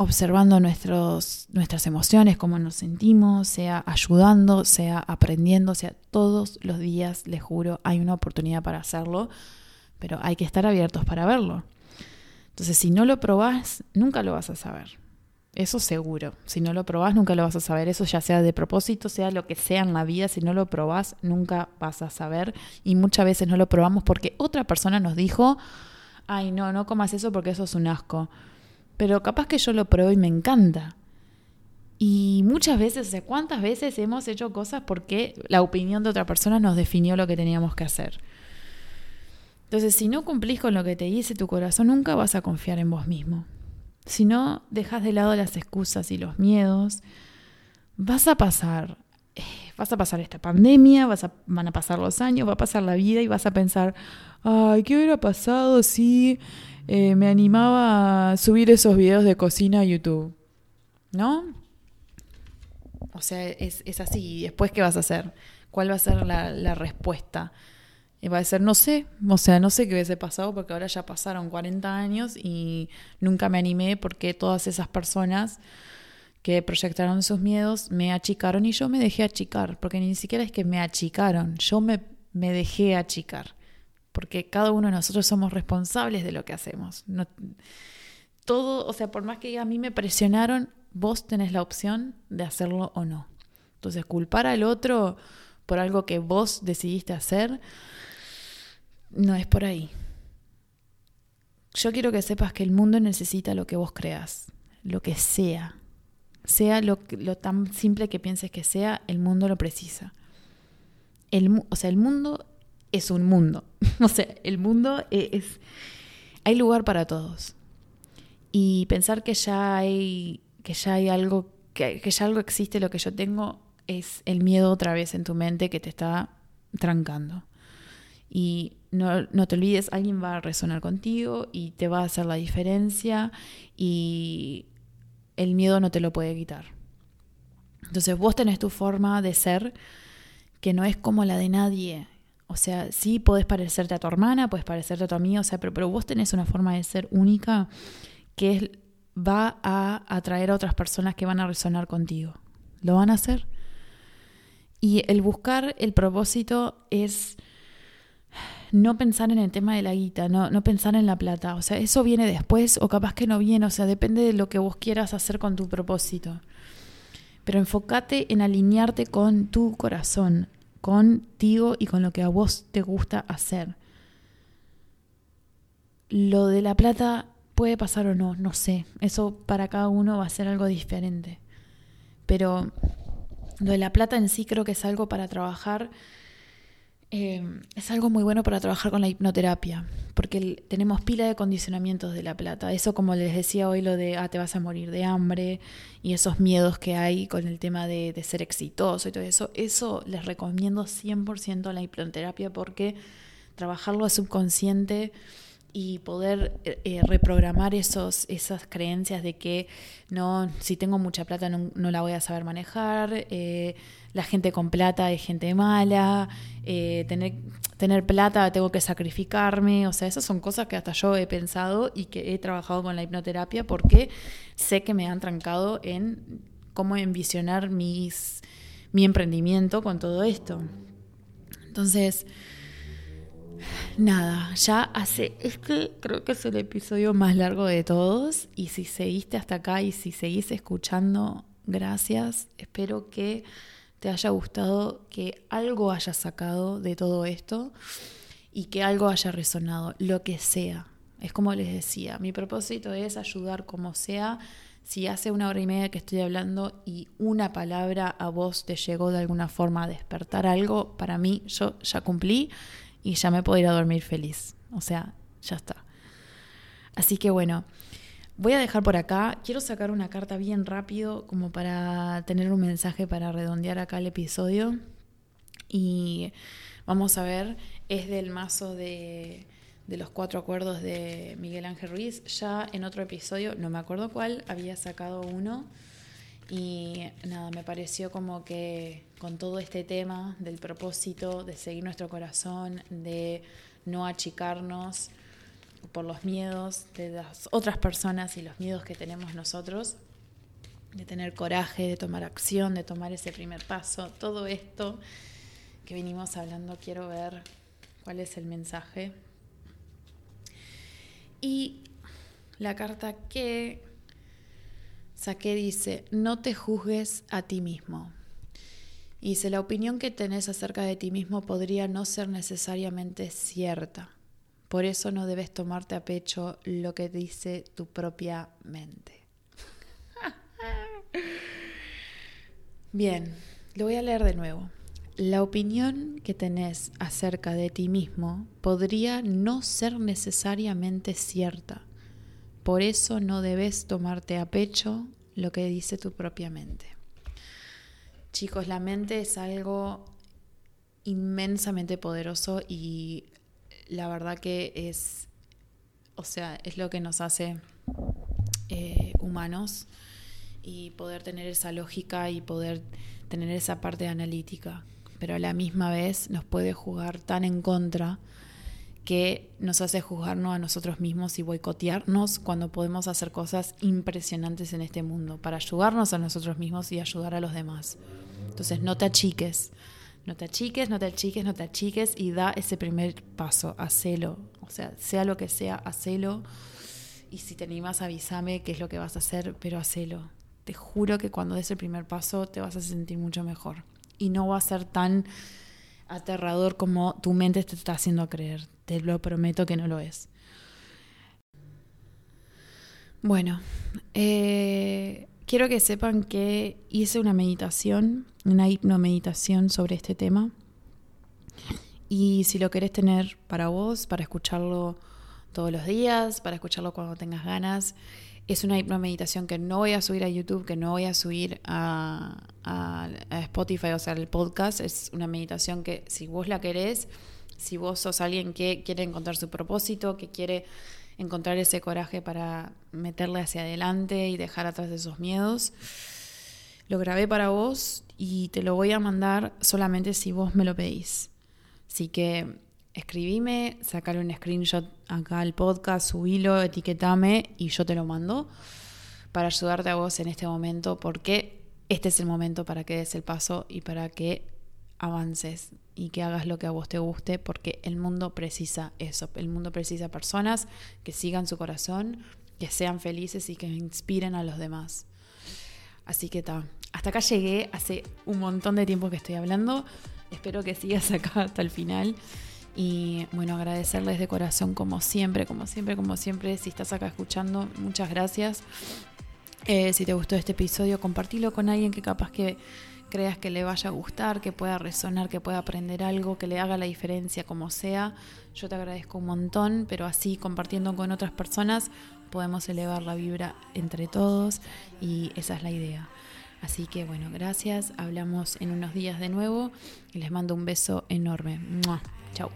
observando nuestros, nuestras emociones, cómo nos sentimos, sea ayudando, sea aprendiendo, sea todos los días, les juro, hay una oportunidad para hacerlo, pero hay que estar abiertos para verlo. Entonces, si no lo probás, nunca lo vas a saber. Eso seguro. Si no lo probás, nunca lo vas a saber. Eso ya sea de propósito, sea lo que sea en la vida, si no lo probás, nunca vas a saber. Y muchas veces no lo probamos porque otra persona nos dijo, ay, no, no comas eso porque eso es un asco. Pero capaz que yo lo pruebo y me encanta. Y muchas veces, o sea, ¿cuántas veces hemos hecho cosas porque la opinión de otra persona nos definió lo que teníamos que hacer? Entonces, si no cumplís con lo que te dice tu corazón, nunca vas a confiar en vos mismo. Si no dejas de lado las excusas y los miedos, vas a pasar eh, vas a pasar esta pandemia, vas a, van a pasar los años, va a pasar la vida y vas a pensar, ay, ¿qué hubiera pasado si eh, me animaba a subir esos videos de cocina a YouTube? ¿No? O sea, es, es así. ¿Y después qué vas a hacer? ¿Cuál va a ser la, la respuesta? Va a ser, no sé, o sea, no sé qué hubiese pasado porque ahora ya pasaron 40 años y nunca me animé porque todas esas personas que proyectaron sus miedos me achicaron y yo me dejé achicar, porque ni siquiera es que me achicaron, yo me, me dejé achicar, porque cada uno de nosotros somos responsables de lo que hacemos. Todo, o sea, por más que a mí me presionaron, vos tenés la opción de hacerlo o no. Entonces, culpar al otro por algo que vos decidiste hacer, no es por ahí. Yo quiero que sepas que el mundo necesita lo que vos creas, lo que sea. Sea lo, lo tan simple que pienses que sea, el mundo lo precisa. O sea, el mundo es un mundo. o sea, el mundo e, es... Hay lugar para todos. Y pensar que ya hay, que ya hay algo, que, que ya algo existe, lo que yo tengo, es el miedo otra vez en tu mente que te está trancando. Y no, no, te olvides, alguien va a resonar contigo y te va a hacer la diferencia y el miedo no te lo puede quitar. Entonces vos tenés tu forma de ser que no es como la de nadie. O sea, sí podés parecerte a tu hermana, puedes parecerte a tu amiga, o sea, pero, pero vos tenés una forma de ser única que es, va a atraer a otras personas que van a resonar contigo. ¿Lo van a hacer? Y el buscar el propósito es no pensar en el tema de la guita, no, no pensar en la plata. O sea, eso viene después o capaz que no viene. O sea, depende de lo que vos quieras hacer con tu propósito. Pero enfócate en alinearte con tu corazón, contigo y con lo que a vos te gusta hacer. Lo de la plata puede pasar o no, no sé. Eso para cada uno va a ser algo diferente. Pero lo de la plata en sí creo que es algo para trabajar eh, es algo muy bueno para trabajar con la hipnoterapia, porque tenemos pila de condicionamientos de la plata. Eso, como les decía hoy, lo de, ah, te vas a morir de hambre y esos miedos que hay con el tema de, de ser exitoso y todo eso, eso les recomiendo 100% la hipnoterapia porque trabajarlo a subconsciente y poder eh, eh, reprogramar esos, esas creencias de que no, si tengo mucha plata no, no la voy a saber manejar, eh, la gente con plata es gente mala, tener, tener plata tengo que sacrificarme, o sea, esas son cosas que hasta yo he pensado y que he trabajado con la hipnoterapia porque sé que me han trancado en cómo envisionar mis, mi emprendimiento con todo esto. Entonces, nada, ya hace, este creo que es el episodio más largo de todos y si seguiste hasta acá y si seguís escuchando, gracias, espero que te haya gustado, que algo haya sacado de todo esto y que algo haya resonado, lo que sea. Es como les decía, mi propósito es ayudar como sea. Si hace una hora y media que estoy hablando y una palabra a vos te llegó de alguna forma a despertar algo, para mí yo ya cumplí y ya me puedo ir a dormir feliz. O sea, ya está. Así que bueno, Voy a dejar por acá, quiero sacar una carta bien rápido como para tener un mensaje para redondear acá el episodio. Y vamos a ver, es del mazo de, de los cuatro acuerdos de Miguel Ángel Ruiz. Ya en otro episodio, no me acuerdo cuál, había sacado uno. Y nada, me pareció como que con todo este tema del propósito, de seguir nuestro corazón, de no achicarnos, por los miedos de las otras personas y los miedos que tenemos nosotros, de tener coraje, de tomar acción, de tomar ese primer paso, todo esto que venimos hablando, quiero ver cuál es el mensaje. Y la carta que saqué dice, no te juzgues a ti mismo. Y dice, la opinión que tenés acerca de ti mismo podría no ser necesariamente cierta. Por eso no debes tomarte a pecho lo que dice tu propia mente. Bien, lo voy a leer de nuevo. La opinión que tenés acerca de ti mismo podría no ser necesariamente cierta. Por eso no debes tomarte a pecho lo que dice tu propia mente. Chicos, la mente es algo inmensamente poderoso y la verdad que es, o sea, es lo que nos hace eh, humanos y poder tener esa lógica y poder tener esa parte analítica. Pero a la misma vez nos puede jugar tan en contra que nos hace juzgarnos a nosotros mismos y boicotearnos cuando podemos hacer cosas impresionantes en este mundo para ayudarnos a nosotros mismos y ayudar a los demás. Entonces no te achiques, no te achiques, no te achiques, no te achiques y da ese primer paso, hacelo. O sea, sea lo que sea, hacelo. Y si te animas, avísame qué es lo que vas a hacer, pero hacelo. Te juro que cuando des el primer paso te vas a sentir mucho mejor. Y no va a ser tan aterrador como tu mente te está haciendo creer. Te lo prometo que no lo es. Bueno, eh, quiero que sepan que hice una meditación una hipnomeditación sobre este tema. Y si lo querés tener para vos, para escucharlo todos los días, para escucharlo cuando tengas ganas, es una hipnomeditación que no voy a subir a YouTube, que no voy a subir a, Spotify, o sea, el podcast. Es una meditación que si vos la querés, si vos sos alguien que quiere encontrar su propósito, que quiere encontrar ese coraje para meterle hacia adelante y dejar atrás esos miedos, lo grabé para vos y te lo voy a mandar solamente si vos me lo pedís. Así que escribime, sacale un screenshot acá al podcast, subilo, etiquetame y yo te lo mando para ayudarte a vos en este momento porque este es el momento para que des el paso y para que avances y que hagas lo que a vos te guste porque el mundo precisa eso, el mundo precisa personas que sigan su corazón, que sean felices y que inspiren a los demás. Así que está. Hasta acá llegué, hace un montón de tiempo que estoy hablando. Espero que sigas acá hasta el final. Y bueno, agradecerles de corazón como siempre, como siempre, como siempre. Si estás acá escuchando, muchas gracias. Eh, si te gustó este episodio, compartilo con alguien que capaz que creas que le vaya a gustar, que pueda resonar, que pueda aprender algo, que le haga la diferencia como sea. Yo te agradezco un montón, pero así compartiendo con otras personas podemos elevar la vibra entre todos y esa es la idea. Así que bueno, gracias, hablamos en unos días de nuevo y les mando un beso enorme. Chao.